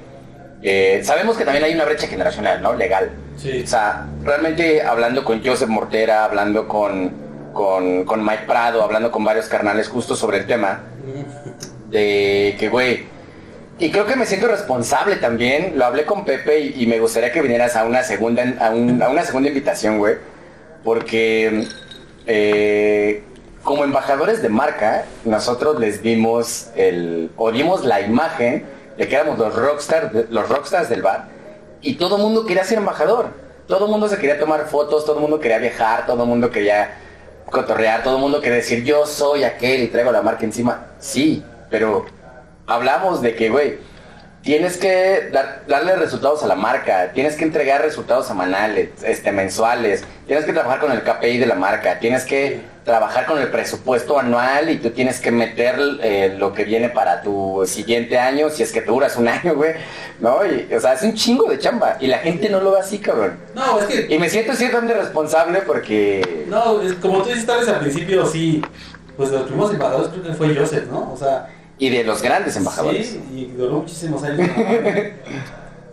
eh, sabemos que también hay una brecha generacional, ¿no? Legal. Sí. O sea, realmente hablando con Joseph Mortera, hablando con, con, con Mike Prado, hablando con varios carnales justo sobre el tema, de que, güey, y creo que me siento responsable también, lo hablé con Pepe y, y me gustaría que vinieras a una segunda, a, un- a una segunda invitación, güey, porque eh, como embajadores de marca, nosotros les dimos el, o dimos la imagen de que éramos los rockstars, los rockstars del bar, y todo el mundo quería ser embajador, todo el mundo se quería tomar fotos, todo el mundo quería viajar, todo el mundo quería cotorrear, todo el mundo quería decir yo soy aquel y traigo la marca encima. Sí, pero hablamos de que, güey, tienes que dar- darle resultados a la marca, tienes que entregar resultados semanales, este, mensuales, tienes que trabajar con el KPI de la marca, tienes que trabajar con el presupuesto anual y tú tienes que meter eh, lo que viene para tu siguiente año, si es que te duras un [LAUGHS] año, güey, ¿no? Y, o sea, es un chingo de chamba y la gente no lo ve así, cabrón. No, es que Y me siento ciertamente responsable porque... No, es, como tú dices, tal vez al principio sí, pues los primeros embajadores creo que fue Joseph, ¿no? O sea, Y de los grandes embajadores. sí, y duró muchísimos años.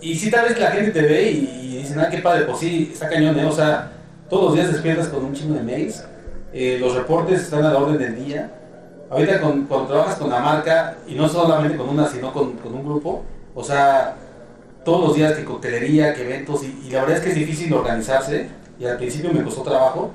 y sí, tal vez la gente te ve y, dicen, ah, qué padre, pues sí, está cañón, ¿eh? O sea, todos los días despiertas con un chingo de mails, eh, los reportes están a la orden del día. Ahorita con- cuando trabajas con la marca, y no solamente con una, sino con, con un grupo, o sea, todos los días que coctelería, que eventos, y, y la verdad es que es difícil organizarse, y al principio me costó trabajo,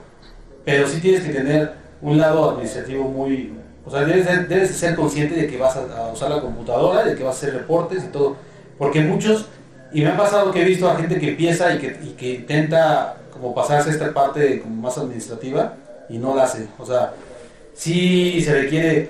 pero sí tienes que tener un lado administrativo muy... O sea, debes, de- debes de ser consciente de que vas a, usar la computadora, de que vas a hacer reportes y todo. Porque muchos, y me ha pasado que he visto a gente que empieza y que, intenta como pasarse esta parte como más administrativa y no la hace. O sea, sí se requiere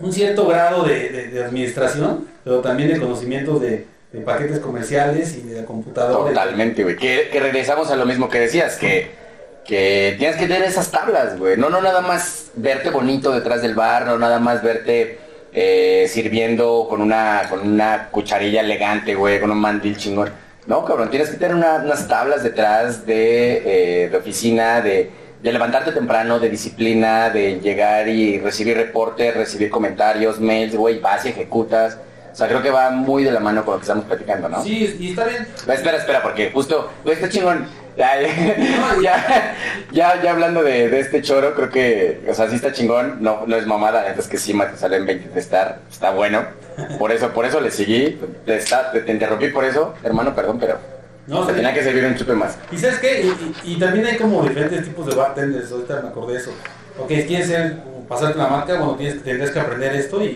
un cierto grado de, administración, pero también de conocimientos de, paquetes comerciales y de la computadora. Totalmente, güey. Que regresamos a lo mismo que decías, que, que tienes que tener esas tablas, güey. No, no nada más verte bonito detrás del bar, no nada más verte eh, sirviendo con una, con una cucharilla elegante, güey, con un mandil chingón. No, cabrón, tienes que tener una- unas tablas detrás de, eh, de oficina, de, de levantarte temprano, de disciplina, de llegar y recibir reportes, recibir comentarios, mails, güey, vas y ejecutas. O sea, creo que va muy de la mano con lo que estamos platicando, ¿no? Sí, y está bien. Espera, espera, porque justo, güey, está chingón. Ya, ya, ya, hablando de, de este choro, creo que, o sea, sí está chingón, no, no es mamada, la es que sí, Matusalén 20 de estar, está bueno. Por eso, por eso le seguí, te, está- te- te interrumpí por eso, hermano, perdón, pero No, sí. tenía que servir un chupe más. ¿Y sabes qué? Y, y- y también hay como diferentes tipos de bartenders, ahorita me acordé de eso. Ok, quieres ser, pasarte la marca, bueno, tienes, tendrás que aprender esto y,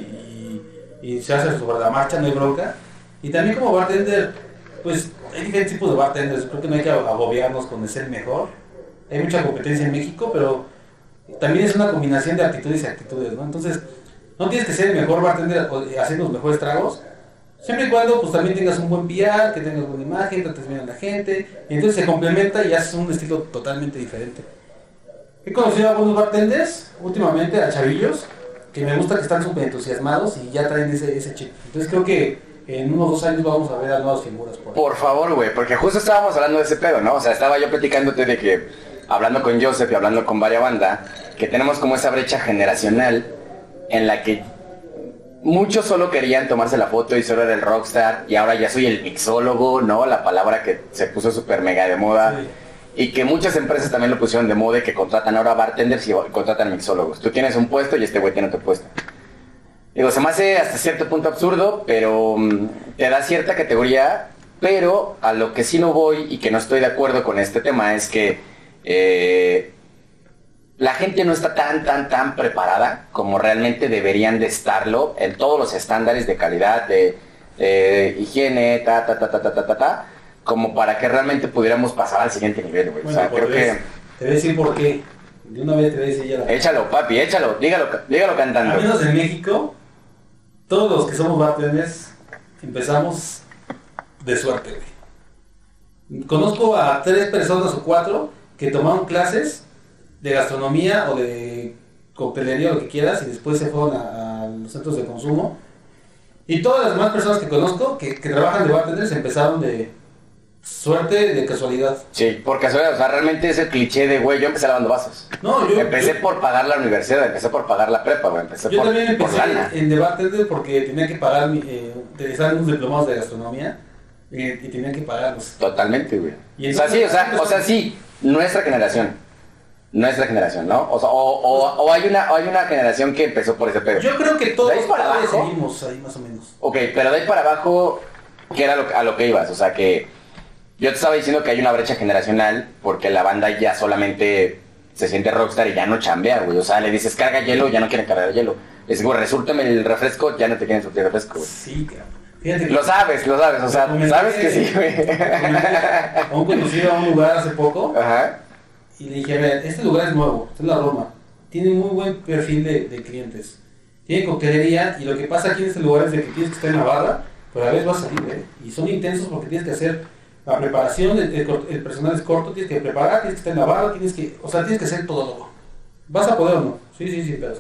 y, se hace sobre la marcha, no hay bronca. Y también como bartender, pues hay diferentes tipos de bartenders. Creo que no hay que agobiarnos con ser mejor. Hay mucha competencia en México, pero también es una combinación de actitudes y actitudes, ¿no? Entonces, no tienes que ser el mejor bartender hacer los mejores tragos, siempre y cuando pues también tengas un buen PR, que tengas buena imagen, trates bien a la gente, y entonces se complementa y haces un estilo totalmente diferente. He conocido a algunos bartenders últimamente, a chavillos, que me gusta que están súper entusiasmados y ya traen ese, ese chip. Entonces creo que en unos dos años vamos a ver a nuevas figuras. Por, por favor, güey, porque justo estábamos hablando de ese pedo, ¿no? O sea, estaba yo platicándote de que, hablando con Joseph y hablando con varias banda, que tenemos como esa brecha generacional en la que muchos solo querían tomarse la foto y solo era el rockstar y ahora ya soy el mixólogo, ¿no? La palabra que se puso súper mega de moda. Y que muchas empresas también lo pusieron de moda y que contratan ahora bartenders y contratan mixólogos. Tú tienes un puesto y este güey tiene otro puesto. Digo, se me hace hasta cierto punto absurdo, pero mm, te da cierta categoría. Pero a lo que sí no voy y que no estoy de acuerdo con este tema es que eh, la gente no está tan, tan, tan preparada como realmente deberían de estarlo en todos los estándares de calidad, de, higiene, ta, ta, ta, ta, ta, ta, ta, como para que realmente pudiéramos pasar al siguiente nivel, güey. o sea, creo que... Te voy a decir por qué. De una vez te voy a decir ya Échalo, papi, échalo, dígalo, dígalo cantando. Al menos en México, todos los que somos bartenders empezamos de suerte, güey. Conozco a tres personas o cuatro que tomaron clases de gastronomía o de coctelería, lo que quieras, y después se fueron a, los centros de consumo. Y todas las demás personas que conozco que, trabajan de bartenders empezaron de suerte, de casualidad. Sí, por casualidad, o sea, realmente es el cliché de, güey, yo empecé lavando vasos. No, yo... Empecé por pagar la universidad, empecé por pagar la prepa, güey, empecé yo por también empecé en de bartender porque tenía que pagar, mi, eh, unos diplomados de gastronomía eh, y tenía que pagarlos. Totalmente, güey. O sea, sí, o sea, o sea, sí, nuestra generación nuestra generación, ¿no? O, sea, o, hay, una, hay una generación que empezó por ese pedo. Yo creo que todos para seguimos ahí más o menos. Ok, pero de ahí para abajo, ¿qué era lo, a lo que ibas? O sea, que yo te estaba diciendo que hay una brecha generacional porque la banda ya solamente se siente rockstar y ya no chambea, güey. O sea, le dices carga hielo, ya no quieren cargar hielo. Les digo, resúltame el refresco, ya no te quieren surtir refresco, güey. Sí, cabrón. Fíjate lo sabes, lo sabes, o sea, sabes que sí, güey. un conocido a un lugar hace poco. Ajá y le dije, a ver, este lugar es nuevo, esta es la Roma, tiene muy buen perfil de, de clientes, tiene coctelería y lo que pasa aquí en este lugar es de que tienes que estar en la barra, pero a veces vas a salir, ¿eh? Y son intensos porque tienes que hacer la preparación, el, el, personal es corto, tienes que preparar, tienes que estar en la barra, tienes que, o sea, tienes que hacer todo. ¿Vas a poder o no? Sí, sí, sí, pero...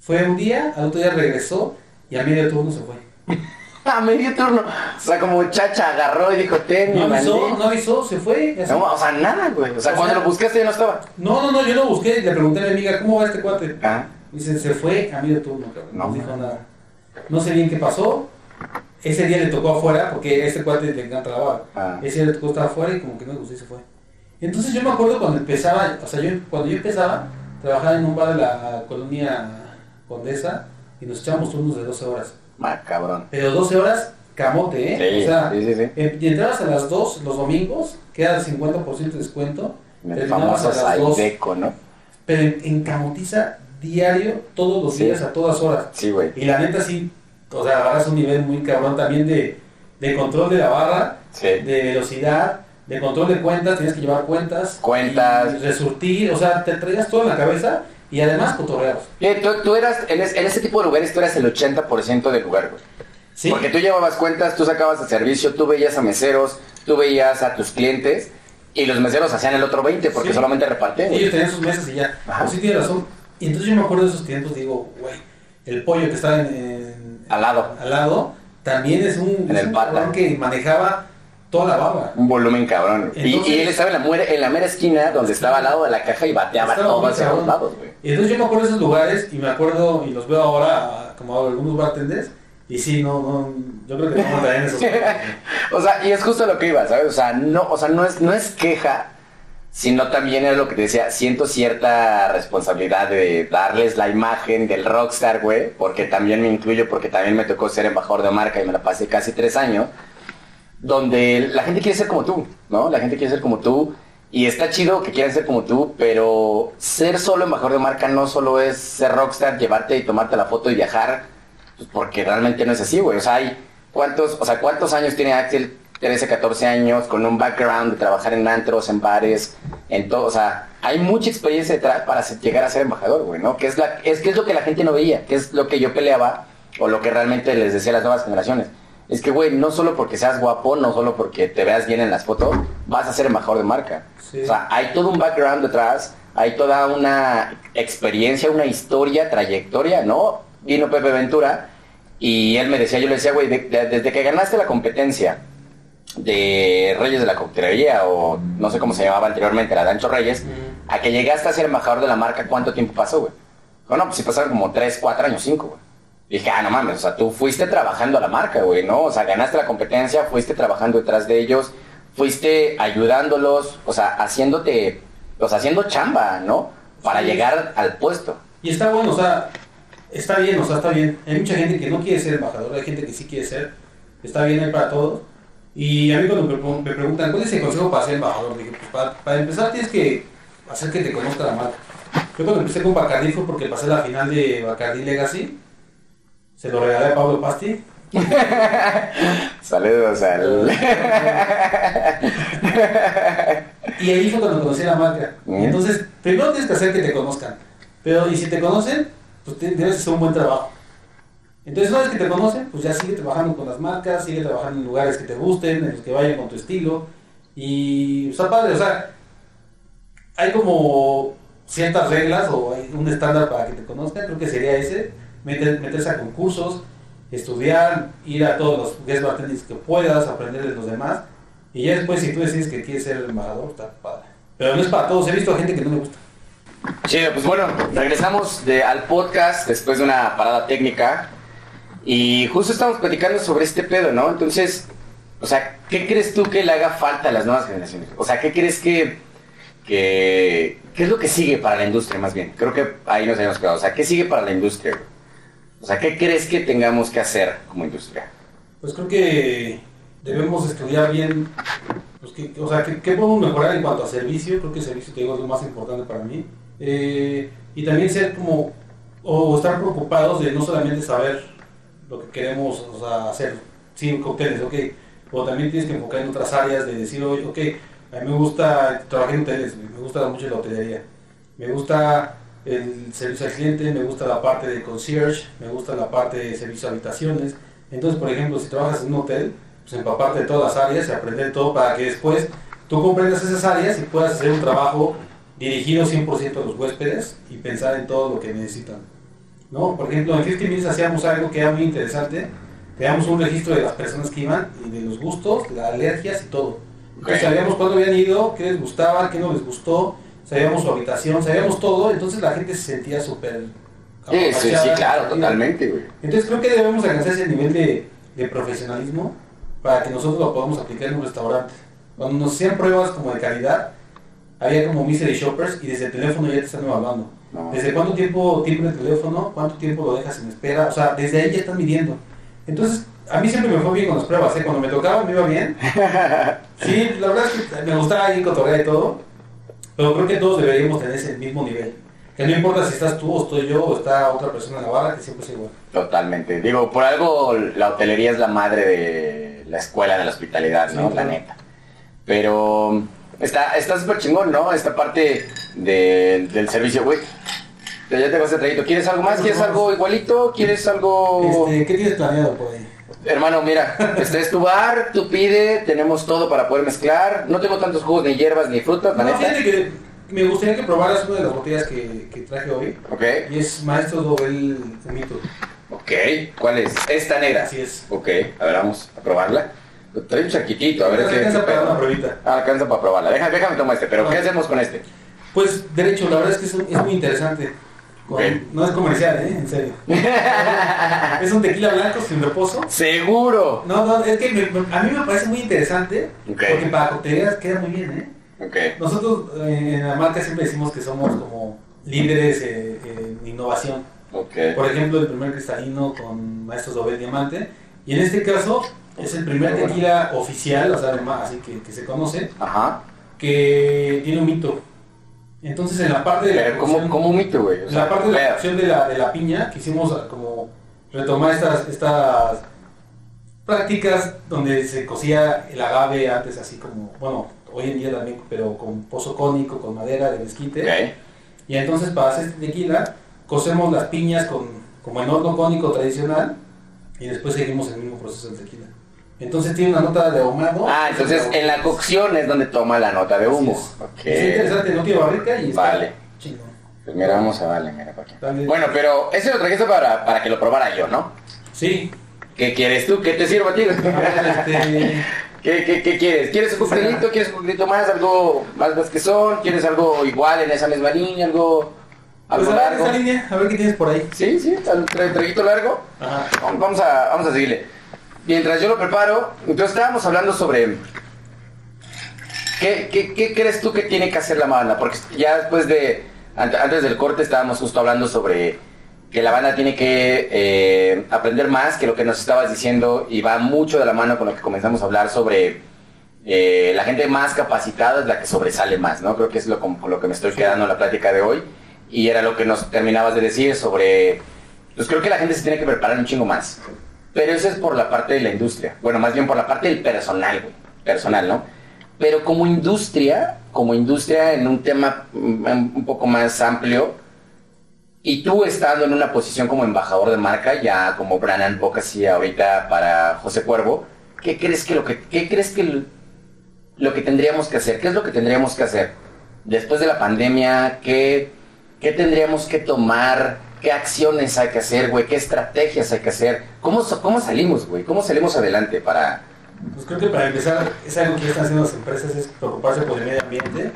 Fue un día, al otro día regresó y a medio turno se fue. [LAUGHS] a medio turno. O sea, como Chacha agarró y dijo, ten, No avisó, no avisó, se fue. No, o sea, nada, güey. O sea, cuando lo buscaste ya no estaba. No, no, no, yo lo busqué y le pregunté a mi amiga, ¿cómo va este cuate? Ah. Dice, se fue a medio turno, cabrón. No, dijo nada. No sé bien qué pasó. Ese día le tocó afuera, porque a este cuate le encanta la Ah. Ese día le tocó estar afuera y como que no le gustó y se fue. Entonces yo me acuerdo cuando empezaba, o sea, yo, cuando yo empezaba, trabajaba en un bar de la colonia Condesa y nos echábamos turnos de 12 horas. Ah, cabrón. Pero 12 horas camote, ¿eh? Sí, o sea, sí, sí, y entrabas a las 2 los domingos, queda el 50% de descuento. El famoso Saideco, ¿no? Pero en, camotiza diario, todos los días, a todas horas. Sí, güey. Y la neta sí, o sea, agarras un nivel muy cabrón también de, de control de la barra, de velocidad, de control de cuentas, tienes que llevar cuentas. Cuentas. resurtir, o sea, te traigas todo en la cabeza y además cotorreos. tú, tú, eras, en, en, ese tipo de lugares, tú eras el 80% del lugar, güey. ¿Sí? Porque tú llevabas cuentas, tú sacabas el servicio, tú veías a meseros, tú veías a tus clientes y los meseros hacían el otro 20 porque solamente reparten. ellos tenían sus mesas y ya. Pues sí, tiene razón. Y entonces yo me acuerdo de esos tiempos, digo, güey, el pollo que estaba en, al lado. Al lado, también es un, en el pata. que manejaba toda la barra. Un volumen cabrón. y, él estaba en la, en la mera esquina donde estaba al lado de la caja y bateaba todo hacia los lados, güey. Y entonces yo me acuerdo de esos lugares y me acuerdo, y los veo ahora como algunos bartenders, y sí, no, no, yo creo que no en esos [LAUGHS] O sea, y es justo lo que iba, ¿sabes? O sea, no, o sea, no es, no es queja, sino también es lo que te decía, siento cierta responsabilidad de darles la imagen del rockstar, güey, porque también me incluyo, porque también me tocó ser embajador de marca y me la pasé casi tres años, donde la gente quiere ser como tú, ¿no? La gente quiere ser como tú. Y está chido que quieran ser como tú, pero ser solo embajador de marca no solo es ser rockstar, llevarte y tomarte la foto y viajar, pues porque realmente no es así, güey. O sea, hay cuántos, o sea, cuántos años tiene Axel 13, 14 años, con un background de trabajar en antros, en bares, en todo, o sea, hay mucha experiencia detrás para llegar a ser embajador, güey, ¿no? Que es, la, es que es lo que la gente no veía, que es lo que yo peleaba, o lo que realmente les decía a las nuevas generaciones. Es que, güey, no solo porque seas guapo, no solo porque te veas bien en las fotos, vas a ser embajador de marca. Sí. O sea, hay todo un background detrás, hay toda una experiencia, una historia, trayectoria, ¿no? Vino Pepe Ventura y él me decía, yo le decía, güey, de- de- desde que ganaste la competencia de Reyes de la Coctelería o no sé cómo se llamaba anteriormente, la de Ancho Reyes, Mm. a que llegaste a ser embajador de la marca, ¿cuánto tiempo pasó, güey? Bueno, pues sí pasaron como 3, 4 años, 5, güey. Dije, ah, no mames, o sea, tú fuiste trabajando a la marca, güey, ¿no? O sea, ganaste la competencia, fuiste trabajando detrás de ellos, fuiste ayudándolos, o sea, haciéndote, o sea, haciendo chamba, ¿no? Para Sí. llegar al puesto. Y está bueno, o sea, está bien, o sea, está bien. Hay mucha gente que no quiere ser embajador, hay gente que sí quiere ser. Está bien ahí para todos. Y a mí cuando me, pre- me preguntan, ¿cuál es el consejo para ser embajador? Dije, pues para, para empezar tienes que hacer que te conozca la marca. Yo cuando empecé con Bacardi fue porque pasé la final de Bacardi Legacy. Se lo regalé a Pablo Pasti. [LAUGHS] Saludos al... [LAUGHS] Y ahí fue cuando conocí la marca. Mm. Entonces, primero tienes que hacer que te conozcan. Pero, y si te conocen, pues debes hacer un buen trabajo. Entonces, una vez que te conocen, pues ya sigue trabajando con las marcas, sigue trabajando en lugares que te gusten, en los que vayan con tu estilo. Y está padre, o sea, hay como ciertas reglas o hay un estándar para que te conozcan, creo que sería ese, meter- meterse a concursos, estudiar, ir a todos los guest bartenders que puedas, aprender de los demás, y ya después si tú decides que quieres ser embajador, está padre. Pero no es para todos, he visto gente que no me gusta. Chido, pues bueno, regresamos al podcast después de una parada técnica y justo estamos platicando sobre este pedo, ¿no? Entonces, o sea, ¿qué crees tú que le haga falta a las nuevas generaciones? O sea, ¿qué crees que, que qué es lo que sigue para la industria más bien? Creo que ahí nos habíamos quedado. O sea, ¿qué sigue para la industria? O sea, ¿qué crees que tengamos que hacer como industria? Pues creo que debemos estudiar bien, pues, o sea, qué podemos mejorar en cuanto a servicio, creo que el servicio te digo, es lo más importante para mí. Eh, y también ser como, o estar preocupados de no solamente saber lo que queremos hacer, sí, cócteles, ok, o también tienes que enfocar en otras áreas de decir, oye, ok, a mí me gusta, trabajé en hoteles, me gusta mucho la hotelería, me gusta el servicio al cliente, me gusta la parte de concierge, me gusta la parte de servicio a habitaciones. Entonces, por ejemplo, si trabajas en un hotel, pues empaparte de todas las áreas y aprender todo para que después tú comprendas esas áreas y puedas hacer un trabajo dirigido 100% a los huéspedes y pensar en todo lo que necesitan. ¿No? Por ejemplo, en 50 Minutes hacíamos algo que era muy interesante. Teníamos un registro de las personas que iban y de los gustos, las alergias y todo. Entonces sabíamos cuándo habían ido, qué les gustaba, qué no les gustó, sabíamos su habitación, sabíamos todo, entonces la gente se sentía súper... Sí, sí, sí, claro, totalmente, güey. Entonces creo que debemos alcanzar ese nivel de, de profesionalismo para que nosotros lo podamos aplicar en un restaurante. Cuando nos hacían pruebas como de calidad, había como mystery shoppers y desde el teléfono ya te están evaluando. No. ¿Desde cuánto tiempo timbra el teléfono? ¿Cuánto tiempo lo dejas en espera? O sea, desde ahí ya están midiendo. Entonces, a mí siempre me fue bien con las pruebas, ¿eh? Cuando me tocaba me iba bien. [LAUGHS] Sí, la verdad es que me gustaba ir cotorrear y todo. Pero creo que todos deberíamos tener ese mismo nivel. Que no importa si estás tú o estoy yo o está otra persona en la barra, que siempre es igual. Totalmente. Digo, por algo la hotelería es la madre de la escuela de la hospitalidad, ¿no? Sí, La claro. neta. Pero está está súper chingón, ¿no? Esta parte de- del servicio, güey. Ya te vas a traído. ¿Quieres algo más? ¿Quieres algo igualito? ¿Quieres algo...? Este, ¿Qué tienes planeado por ahí? Hermano, mira, este es tu bar, tú pide, tenemos todo para poder mezclar. No tengo tantos jugos, ni hierbas, ni frutas, la No, neta. que me gustaría que probaras una de las botellas que, que traje hoy. Ok, Y es Maestro Dobel Mito. ok. ¿Cuál es? Esta negra. Así es. Ok, a ver, vamos a probarla. Trae un chaquitito, a ver qué... alcanza qué para una pruebita. Ah, alcanza para probarla. Déjame, déjame tomar este, pero ¿qué Ah. hacemos con este? Pues, derecho, la verdad es que es, muy interesante. Con-. No es comercial, ¿eh? En serio. [LAUGHS] es un tequila blanco sin reposo. ¡Seguro! No, no, es que me- a mí me parece muy interesante. Porque para coctelerías queda muy bien, ¿eh? Nosotros eh, en la marca siempre decimos que somos como líderes eh, en innovación. Por ejemplo, el primer cristalino con Maestros Dobel Diamante. Y en este caso es el primer bueno. tequila oficial, o sea, además, así que, que se conoce, Ajá. que tiene un mito. Entonces en la parte de la Pero, ¿cómo, cómo mito, güey? O en la parte de la de la, de la piña quisimos como retomar estas, estas prácticas donde se cocía el agave antes así como, bueno, hoy en día también, pero con pozo cónico, con madera de mezquite. Ok. Y entonces para hacer este tequila, cocemos las piñas con, como en horno cónico tradicional y después seguimos el mismo proceso del tequila. Entonces tiene una nota de ahumado. Ah, entonces en la cocción es donde toma la nota de humo. Es. Ok. Es interesante, no tiene barrica y está Vale. Pues mira, vamos a darle, mira para aquí. Bueno, pero ese lo trajiste para, para que lo probara yo, ¿no? Sí. ¿Qué quieres tú? ¿Qué te sirvo a ti? Este, [LAUGHS] ¿Qué, qué, qué quieres? ¿Quieres un coctelito? ¿Quieres un coctelito más? ¿Algo más son? ¿Quieres algo igual en esa misma línea? ¿Algo, algo pues a ver largo? esa línea, a ver qué tienes por ahí. Sí, sí, traguito largo. Ajá. Vamos a, vamos a seguirle. Mientras yo lo preparo, entonces estábamos hablando sobre ¿qué, qué, qué crees tú que tiene que hacer la banda? Porque ya después de, an- antes del corte estábamos justo hablando sobre que la banda tiene que eh, aprender más que lo que nos estabas diciendo y va mucho de la mano con lo que comenzamos a hablar sobre eh, la gente más capacitada es la que sobresale más, ¿no? Creo que es lo, con, con lo que me estoy quedando en la plática de hoy y era lo que nos terminabas de decir sobre pues creo que la gente se tiene que preparar un chingo más. Pero eso es por la parte de la industria. Bueno, más bien por la parte del personal, güey. Personal, ¿no? Pero como industria, como industria en un tema mm, un poco más amplio, y tú estando en una posición como embajador de marca, ya como Brannan Boca hacía ahorita para José Cuervo, ¿qué crees que lo que, qué crees que lo, lo que tendríamos que hacer? ¿Qué es lo que tendríamos que hacer? Después de la pandemia, ¿qué, qué tendríamos que tomar? ¿Qué acciones hay que hacer, güey? ¿Qué estrategias hay que hacer? ¿Cómo, cómo salimos, güey? ¿Cómo salimos adelante para...? Pues creo que para empezar, es algo que ya están haciendo las empresas, es preocuparse por el medio ambiente.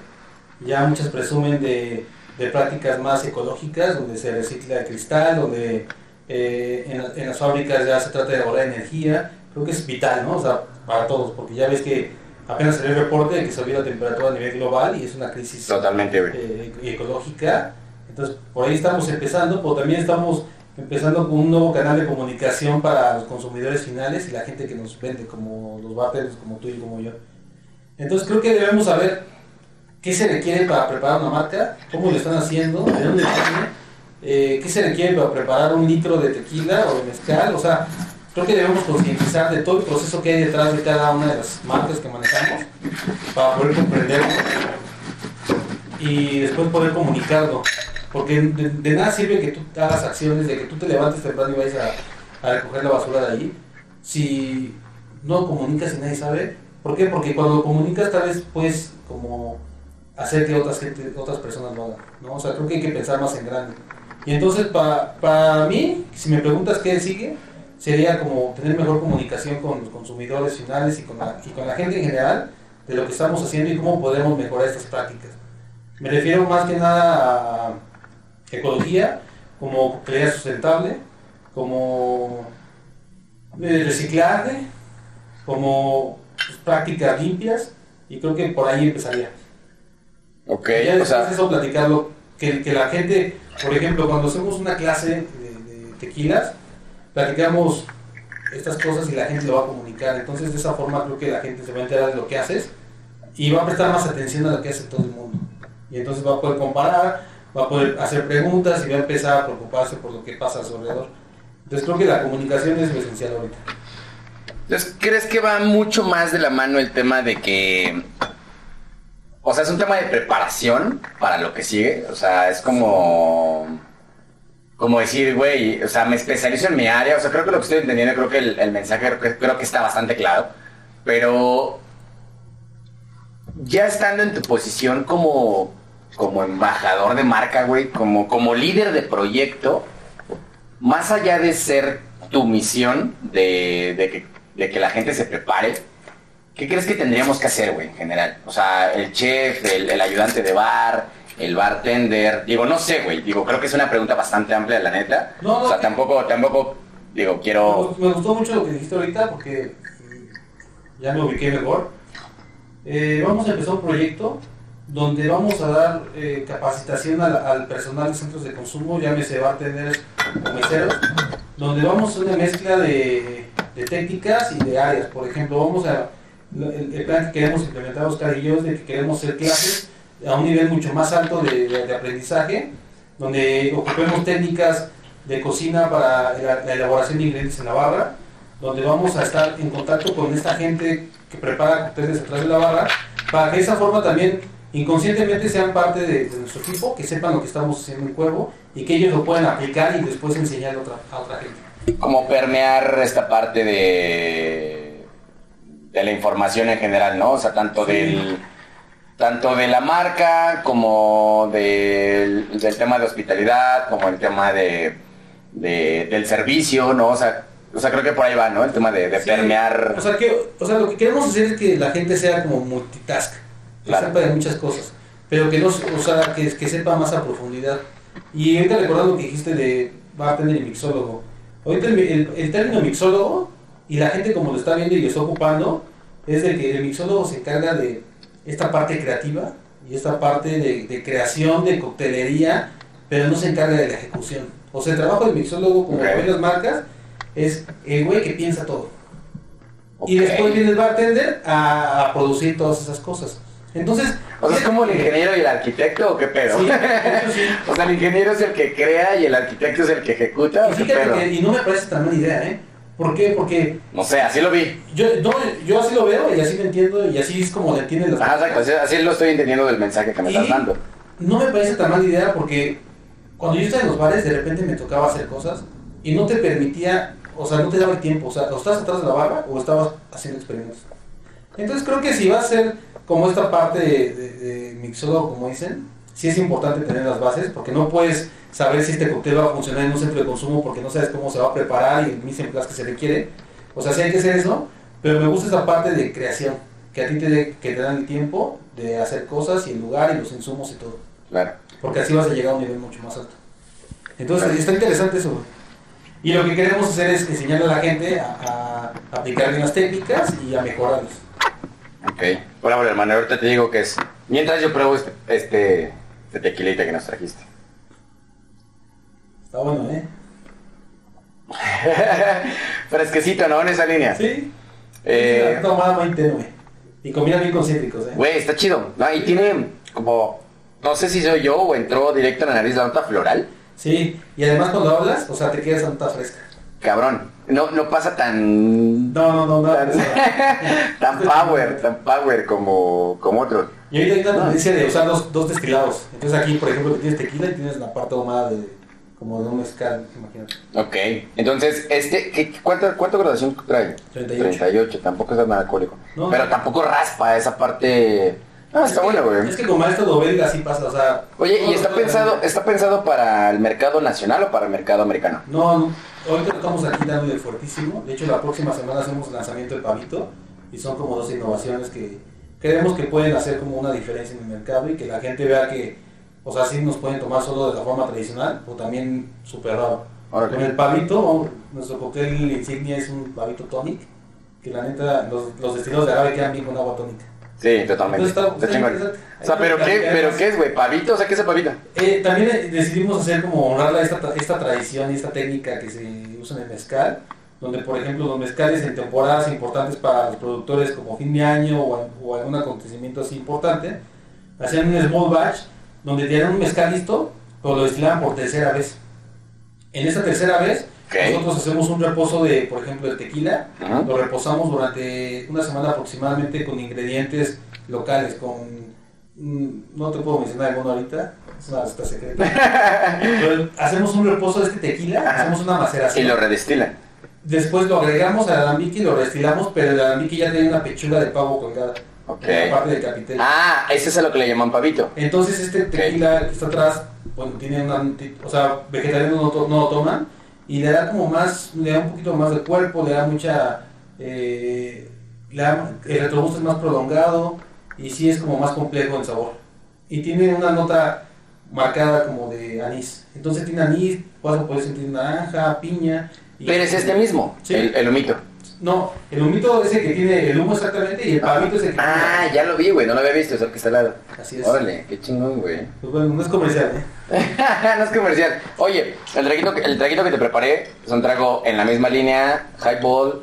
Ya muchas presumen de, de prácticas más ecológicas, donde se recicla el cristal, donde eh, en, la- en las fábricas ya se trata de ahorrar energía. Creo que es vital, ¿no? O sea, para todos, porque ya ves que apenas salió el reporte de que subió la temperatura a nivel global y es una crisis Totalmente, eh, ecológica. Entonces, por ahí estamos empezando, pero también estamos empezando con un nuevo canal de comunicación para los consumidores finales y la gente que nos vende, como los bartenders, como tú y como yo. Entonces, creo que debemos saber qué se requiere para preparar una marca, cómo lo están haciendo, de dónde viene, eh, qué se requiere para preparar un litro de tequila o de mezcal, o sea, creo que debemos concientizar de todo el proceso que hay detrás de cada una de las marcas que manejamos para poder comprenderlo y después poder comunicarlo. Porque de, nada sirve que tú hagas acciones, de que tú te levantes temprano y vayas a, a recoger la basura de ahí, si no comunicas y nadie sabe. ¿Por qué? Porque cuando lo comunicas tal vez puedes como hacer que otras, gente, otras personas lo hagan. ¿no? O sea, creo que hay que pensar más en grande. Y entonces para, para mí, si me preguntas qué sigue, sería como tener mejor comunicación con los consumidores finales y con la, y con la gente en general de lo que estamos haciendo y cómo podemos mejorar estas prácticas. Me refiero más que nada a ecología, como calidad sustentable, como eh, reciclaje, como pues, prácticas limpias y creo que por ahí empezaría. Ok, ya o sea, eso platicarlo, que, que la gente, por ejemplo, cuando hacemos una clase de, de tequilas, platicamos estas cosas y la gente lo va a comunicar. Entonces de esa forma creo que la gente se va a enterar de lo que haces y va a prestar más atención a lo que hace todo el mundo. Y entonces va a poder comparar, va a poder hacer preguntas y va a empezar a preocuparse por lo que pasa a su alrededor. Entonces creo que la comunicación es lo esencial ahorita. Entonces, ¿crees que va mucho más de la mano el tema de que... O sea, es un tema de preparación para lo que sigue? O sea, es como... Como decir, güey, o sea, me especializo en mi área. O sea, creo que lo que estoy entendiendo, creo que el, mensaje creo que está bastante claro. Pero... Ya estando en tu posición como, como embajador de marca, güey, como, como líder de proyecto, más allá de ser tu misión de, de que, de que la gente se prepare, ¿qué crees que tendríamos que hacer, güey, en general? O sea, el chef, el, el ayudante de bar, el bartender, digo, no sé, güey, digo, creo que es una pregunta bastante amplia, la neta. No, no, o sea, tampoco, tampoco, digo, quiero... Me gustó mucho lo que dijiste ahorita porque mm, ya me ubiqué mejor. Eh, vamos a empezar un proyecto donde vamos a dar eh, capacitación al, al personal de centros de consumo, llámese bartenders o meseros, donde vamos a una mezcla de, técnicas y de áreas. Por ejemplo, vamos a el, plan que queremos implementar Oscar y yo es de que queremos hacer clases a un nivel mucho más alto de, aprendizaje, donde ocupemos técnicas de cocina para la, la elaboración de ingredientes en la barra, donde vamos a estar en contacto con esta gente que prepara cócteles detrás de la barra, para que de esa forma también inconscientemente sean parte de, de nuestro equipo, que sepan lo que estamos haciendo en Cuervo y que ellos lo puedan aplicar y después enseñar a otra, a otra gente. Como permear esta parte de, de la información en general, ¿no? O sea, tanto Sí. del tanto de la marca como del, del tema de hospitalidad, como el tema de, de- del servicio, ¿no? O sea, o sea, creo que por ahí va, ¿no? El tema de, de Sí. permear. O sea, que, o sea, lo que queremos hacer es que la gente sea como multitask, Claro. sepa de muchas cosas, pero que no, o sea, que, que sepa más a profundidad. Y ahorita recordando lo que dijiste de bartender y mixólogo, ahorita el, el- el término mixólogo y la gente como lo está viendo y lo está ocupando, es de que el mixólogo se encarga de esta parte creativa y esta parte de, de creación de coctelería, pero no se encarga de la ejecución. O sea, el trabajo del mixólogo, como Ok. en las marcas, es el güey que piensa todo. Y después viene el bartender a, a producir todas esas cosas. Entonces, O sea, es como el ingeniero y el arquitecto, ¿o qué pedo? Sí, eso sí. [LAUGHS] o sea, el ingeniero es el que crea y el arquitecto es el que ejecuta, Y ¿o qué pedo? que, y no me parece tan mala idea, ¿eh? ¿Por qué? Porque No sé, así lo vi. yo, no, yo así lo veo y así lo entiendo y así es como le entienden las Ajá, exacto, así, así lo estoy entendiendo del mensaje que me estás dando. No me parece tan mala idea porque cuando yo estaba en los bares de repente me tocaba hacer cosas y no te permitía, o sea, no te daba el tiempo, o sea, o estabas atrás de la barra o estabas haciendo experimentos. Entonces creo que si va a ser como esta parte de, de, de mixólogo, como dicen, sí es importante tener las bases porque no puedes saber si este cóctel va a funcionar en un centro de consumo porque no sabes cómo se va a preparar y el mise en place que se requiere. O sea, sí hay que hacer eso, pero me gusta esa parte de creación, que a ti te, dé- que te dan el tiempo de hacer cosas y el lugar y los insumos y todo. Claro. Porque así vas a llegar a un nivel mucho más alto. Entonces, está interesante eso. Y lo que queremos hacer es enseñarle a la gente a, a aplicar bien las técnicas y a mejorarlas. Ok. Bueno, bueno, hermano, ahorita te digo que es. Mientras yo pruebo este, este, este tequilita que nos trajiste. Está bueno, ¿eh? [LAUGHS] Fresquecito, ¿no? En esa línea. Sí. Eh, tomada muy tenue. Y combina bien con cítricos, ¿eh? Güey, está chido. No, y tiene como. No sé si soy yo o entró directo en la nariz la nota floral. Sí. Y además cuando hablas, o sea, te quedas nota fresca. Cabrón. No, no pasa tan. No, no, no, no. tan, [LAUGHS] tan power, tan power como, como otros. Y ahorita hay una tendencia de usar dos, dos destilados. Entonces aquí, por ejemplo, tienes tequila y tienes la parte ahumada de como de un mezcal, imagínate. Ok. Entonces, este, ¿qué, cuánta, ¿cuánta graduación trae? 38. 38, tampoco es nada alcohólico. No. Pero tampoco raspa esa parte. Ah, está bueno, güey. Es que con maestro lo belga así pasa, o sea... Oye, ¿y está pensado, está pensado para el mercado nacional o para el mercado americano? No, no, ahorita estamos aquí dándole fuertísimo. De hecho, la próxima semana hacemos el lanzamiento del pavito y son como dos innovaciones que creemos que pueden hacer como una diferencia en el mercado y que la gente vea que, o sea, sí nos pueden tomar solo de la forma tradicional o también súper raro. Órale. Con el pavito, nuestro cóctel insignia es un pavito tonic, que la neta, los, los destilados de agave quedan bien con agua tónica. Sí, totalmente. Entonces está- Está. O sea, ¿pero qué, pero qué es, güey? ¿Pavito? O sea, ¿qué es el pavito? Eh, también eh, decidimos hacer como honrar esta, esta tradición y esta técnica que se usa en el mezcal, donde por ejemplo los mezcales en temporadas importantes para los productores como fin de año o, o algún acontecimiento así importante, hacían un small batch donde tenían un mezcal listo, pero lo destilaban por tercera vez. En esa tercera vez, nosotros hacemos un reposo de, por ejemplo, de tequila, lo reposamos durante una semana aproximadamente con ingredientes locales, con... mm, No te puedo mencionar alguno ahorita, es una receta secreta. [LAUGHS] Pero hacemos un reposo de este tequila, hacemos una Y maceración. lo redestilan. Después lo agregamos al alambique y lo destilamos, pero el alambique ya tiene una pechuga de pavo colgada. Ok. En la parte del capitel. Ah, ese es a lo que le llaman pavito. Entonces este tequila que está atrás, bueno, tiene una, o sea, vegetarianos no, to- no lo toman y le da como más, le da un poquito más de cuerpo, le da mucha, eh, le da- el retrogusto es más prolongado y sí es como más complejo en sabor. Y tiene una nota marcada como de anís. Entonces tiene anís, vas a poder sentir naranja, piña. y- Pero es este mismo, Sí. el, el humito. No, el humito es el que tiene el humo exactamente y el pavito es el que Ah, ya lo vi, güey, no lo había visto, es el que está al lado. Así es. Órale, qué chingón, güey. Pues bueno, no es comercial, ¿eh? [LAUGHS] no es comercial. Oye, el traguito, que- el traguito que te preparé es un trago en la misma línea, highball.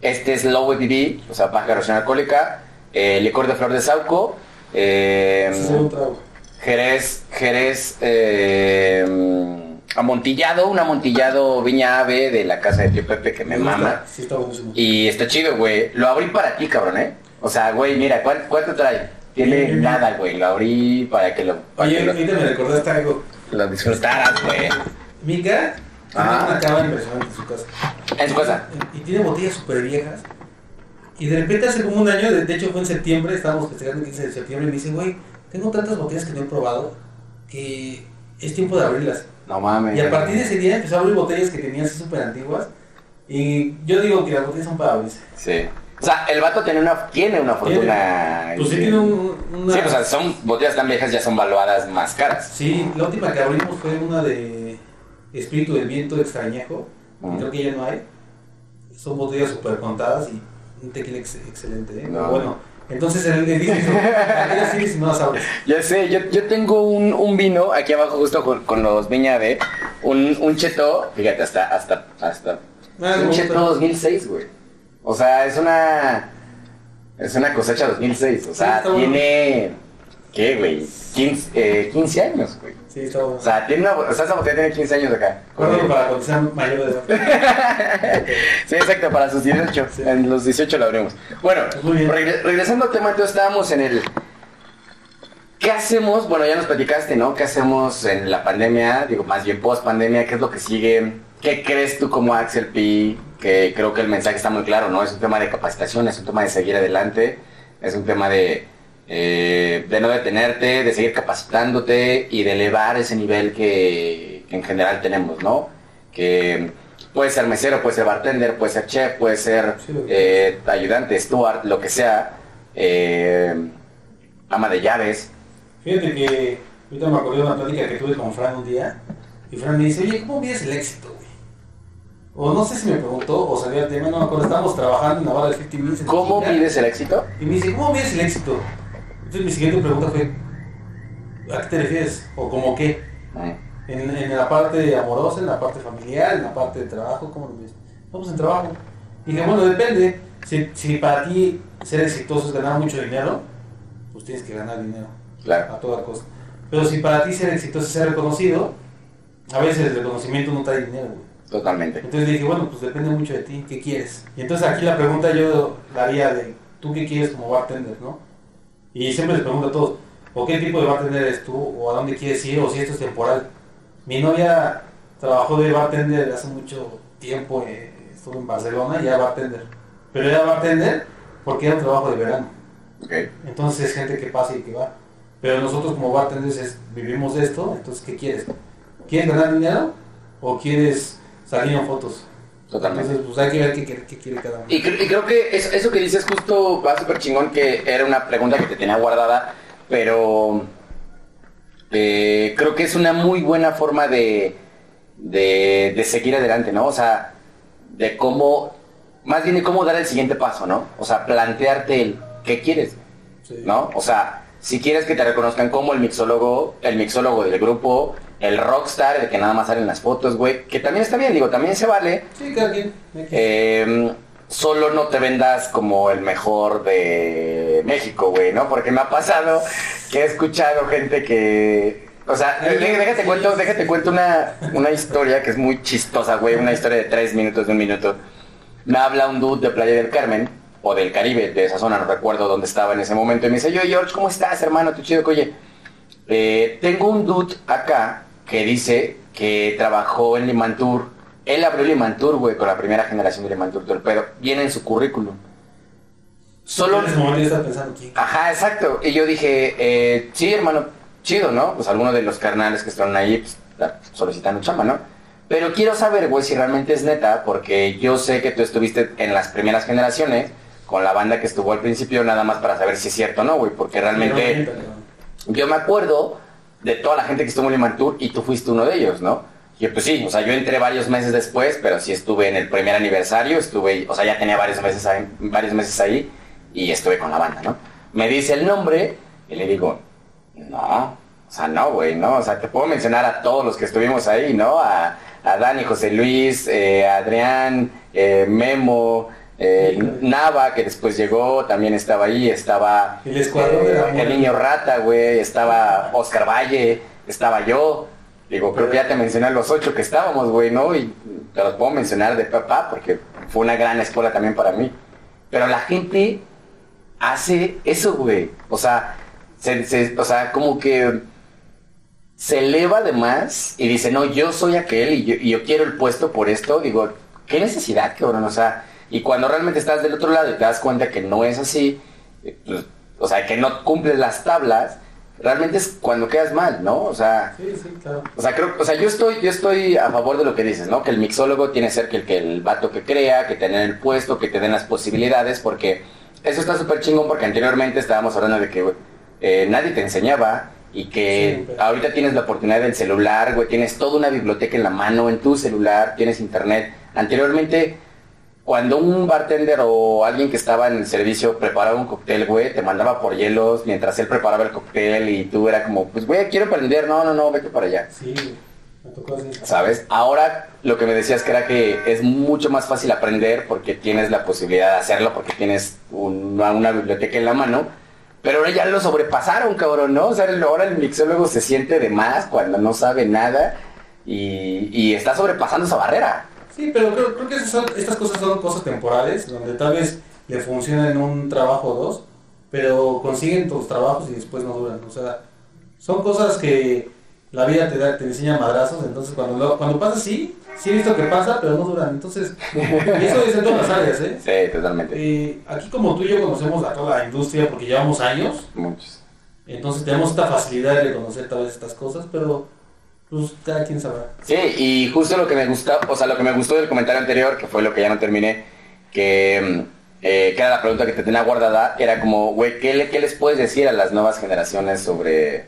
Este es low ABV, o sea, baja graduación alcohólica, eh, licor de flor de sauco, eh, Ese es un trago. jerez, jerez, eh, amontillado, un amontillado Viña Ave de la casa de tío Pepe que me mama. Sí, está buenísimo. Y está chido, güey. Lo abrí para ti, cabrón, ¿eh? O sea, güey, mira, ¿cuál- ¿cuánto trae? Tiene nada, güey. Lo abrí para que lo, para Oye, que lo, me recordaste algo. lo disfrutaras, güey. Mica tiene una cava impresionante en su casa. En su casa. Y tiene botellas súper viejas. Y de repente hace como un año, de, de hecho fue en septiembre, estábamos festejando el 15 de septiembre, y me dice, güey, tengo tantas botellas que no he probado que es tiempo de abrirlas. No mames. Y a partir de ese día empezó a abrir botellas que tenía así súper antiguas. Y yo digo que las botellas son para abrirse. Sí. O sea, el vato tiene una, tiene una fortuna. Pues sí tiene un, una... Sí, o sea, son botellas tan viejas ya son valuadas más caras. Sí, la última que abrimos fue una de Espíritu del Viento extrañejo. Ujú. Creo que ya no hay. Son botellas súper contadas y un tequila ex- excelente. ¿eh? No. Bueno, entonces el sí si no las abres. Ya sé, yo, yo tengo un, un vino aquí abajo justo con, con los Viña B, un, un cheto, fíjate, hasta, hasta, hasta, Ah, un cheto gusta. 2006, güey. O sea, es una, es una cosecha 2006, o Sí, sea, está bueno. ¿Qué, güey? 15, eh, 15 años, güey. Sí, bueno. O sea, tiene una, o sea, esa botella tiene 15 años acá. Para cuando de. [LAUGHS] Sí, exacto, para sus 18. Sí. En los 18 lo abrimos. Bueno, regre- regresando al tema, entonces estábamos en el... ¿Qué hacemos? Bueno, ya nos platicaste, ¿no? ¿Qué hacemos en la pandemia? Digo, más bien post pandemia, ¿qué es lo que sigue? ¿Qué crees tú como Axel P? Que creo que el mensaje está muy claro, ¿no? Es un tema de capacitación, es un tema de seguir adelante, es un tema de, eh, de no detenerte, de seguir capacitándote y de elevar ese nivel que, que en general tenemos, ¿no? Que puede ser mesero, puede ser bartender, puede ser chef, puede ser Sí, eh, ayudante, steward, lo que sea, eh, ama de llaves. Fíjate que ahorita me acordé de una plática que tuve con Fran un día. Y Fran me dice, oye, ¿cómo mides el éxito, güey? O no sé si me preguntó o salió el tema, no me acuerdo. Estábamos trabajando en la barra de 50 Minutes. en ¿Cómo mides el éxito? Y me dice, ¿cómo mides el éxito? Entonces mi siguiente pregunta fue, ¿a qué te refieres? ¿O cómo qué? En, en la parte amorosa, en la parte familiar, en la parte de trabajo, ¿cómo lo mides? Vamos en trabajo. Y dije, bueno, depende. Si, si para ti ser exitoso es ganar mucho dinero, pues tienes que ganar dinero Claro. a toda costa. Pero si para ti ser exitoso es ser reconocido, a veces el reconocimiento no trae dinero. güey. Totalmente. Entonces dije, bueno, pues depende mucho de ti, ¿qué quieres? Y entonces aquí la pregunta yo la haría de, ¿tú qué quieres como bartender, no? Y siempre les pregunto a todos, ¿o qué tipo de bartender eres tú? ¿O a dónde quieres ir? ¿O si esto es temporal? Mi novia trabajó de bartender hace mucho tiempo, eh, estuvo en Barcelona y era bartender. Pero era bartender porque era un trabajo de verano. Entonces es gente que pasa y que va. Pero nosotros como bartenders es- vivimos de esto, entonces ¿qué quieres? ¿Quieres ganar dinero o quieres salir en fotos? Totalmente. Entonces pues hay que ver qué, qué- qué quiere cada uno. Y, cre- y creo que eso, eso que dices justo va súper chingón, que era una pregunta que te tenía guardada, pero eh, creo que es una muy buena forma de, de, de seguir adelante, ¿no? O sea, de cómo, más bien de cómo dar el siguiente paso, ¿no? O sea, plantearte el qué quieres, Sí. ¿no? O sea, si quieres que te reconozcan como el mixólogo, el mixólogo del grupo, el rockstar, el que nada más salen las fotos, güey, que también está bien, digo, también se vale, Sí, cada quien. eh, solo no te vendas como el mejor de México, güey, ¿no? Porque me ha pasado que he escuchado gente que... O sea, déjate cuento, déjate cuento una, una historia que es muy chistosa, güey, una historia de tres minutos, de un minuto. Me habla un dude de Playa del Carmen, o del Caribe, de esa zona, no recuerdo dónde estaba en ese momento, y me dice, yo, George, ¿cómo estás, hermano? Tu chido, que oye, eh, tengo un dude acá que dice que trabajó en Limantur. Él abrió Limantur, güey, con la primera generación de Limantur, todo el pedo. Viene en su currículum. Solo... Pensando, ¿quién? Ajá, exacto. Y yo dije, eh, sí, hermano, chido, ¿no? Pues algunos de los carnales que están ahí pues, solicitando chamba, ¿no? Pero quiero saber, güey, si realmente es neta, porque yo sé que tú estuviste en las primeras generaciones con la banda que estuvo al principio, nada más para saber si es cierto o no, güey, porque realmente... Yo me acuerdo de toda la gente que estuvo en Limantur y tú fuiste uno de ellos, ¿no? Y pues sí, o sea, yo entré varios meses después, pero sí estuve en el primer aniversario, estuve, o sea, ya tenía varios meses ahí, varios meses ahí y estuve con la banda, ¿no? Me dice el nombre y le digo, no, o sea, no, güey, no, o sea, te puedo mencionar a todos los que estuvimos ahí, ¿no? A, a Dani, José Luis, eh, Adrián, eh, Memo, eh, Nava, que después llegó, también estaba ahí, estaba El el niño rata, güey, estaba Oscar Valle, estaba yo, Digo, creo que ya te mencioné los ocho que estábamos, güey, ¿no? Y te los puedo mencionar de papá porque fue una gran escuela también para mí. Pero la gente hace eso, güey. O sea, se, se- o sea, como que se eleva de más y dice, no, yo soy aquel y yo, y yo quiero el puesto por esto. Digo, ¿qué necesidad, cabrón? O sea, y cuando realmente estás del otro lado y te das cuenta que no es así, eh, pues, o sea, que no cumples las tablas, realmente es cuando quedas mal, ¿no? O sea, Sí, sí, claro. o sea, creo, o sea, yo estoy, yo estoy a favor de lo que dices, ¿no? Que el mixólogo tiene que ser que el, que el vato que crea, que tener el puesto, que te den las posibilidades, porque eso está súper chingón, porque anteriormente estábamos hablando de que eh, nadie te enseñaba y que ahorita tienes la oportunidad del celular, güey, tienes toda una biblioteca en la mano, en tu celular, tienes internet. Anteriormente, cuando un bartender o alguien que estaba en el servicio preparaba un cóctel, güey, te mandaba por hielos mientras él preparaba el cóctel y tú era como, pues, güey, quiero aprender, no, no, no, vete para allá. Sí, me tocó así. ¿Sabes? Ahora lo que me decías que era que es mucho más fácil aprender porque tienes la posibilidad de hacerlo, porque tienes una, una biblioteca en la mano. Pero ahora ya lo sobrepasaron, cabrón, ¿no? O sea, ahora el mixólogo se siente de más cuando no sabe nada y, y está sobrepasando esa barrera. Sí, pero creo, creo que son- estas cosas son cosas temporales, donde tal vez le funciona en un trabajo o dos, pero consiguen tus trabajos y después no duran. O sea, son cosas que la vida te da, te enseña madrazos, entonces cuando, lo- cuando pasa sí, sí he visto que pasa, pero no duran. Entonces, y eso es en todas las áreas, ¿eh? Sí, totalmente. Aquí como tú y yo conocemos a toda la industria porque llevamos años, Muchos. entonces tenemos esta facilidad de conocer tal vez estas cosas, pero pues cada quien sabrá. Sí, y justo lo que me gustó, o sea, lo que me gustó del comentario anterior, que fue lo que ya no terminé, que, mm, eh, que era la pregunta que te tenía guardada, era como, güey, ¿qué, le- ¿qué les puedes decir a las nuevas generaciones sobre,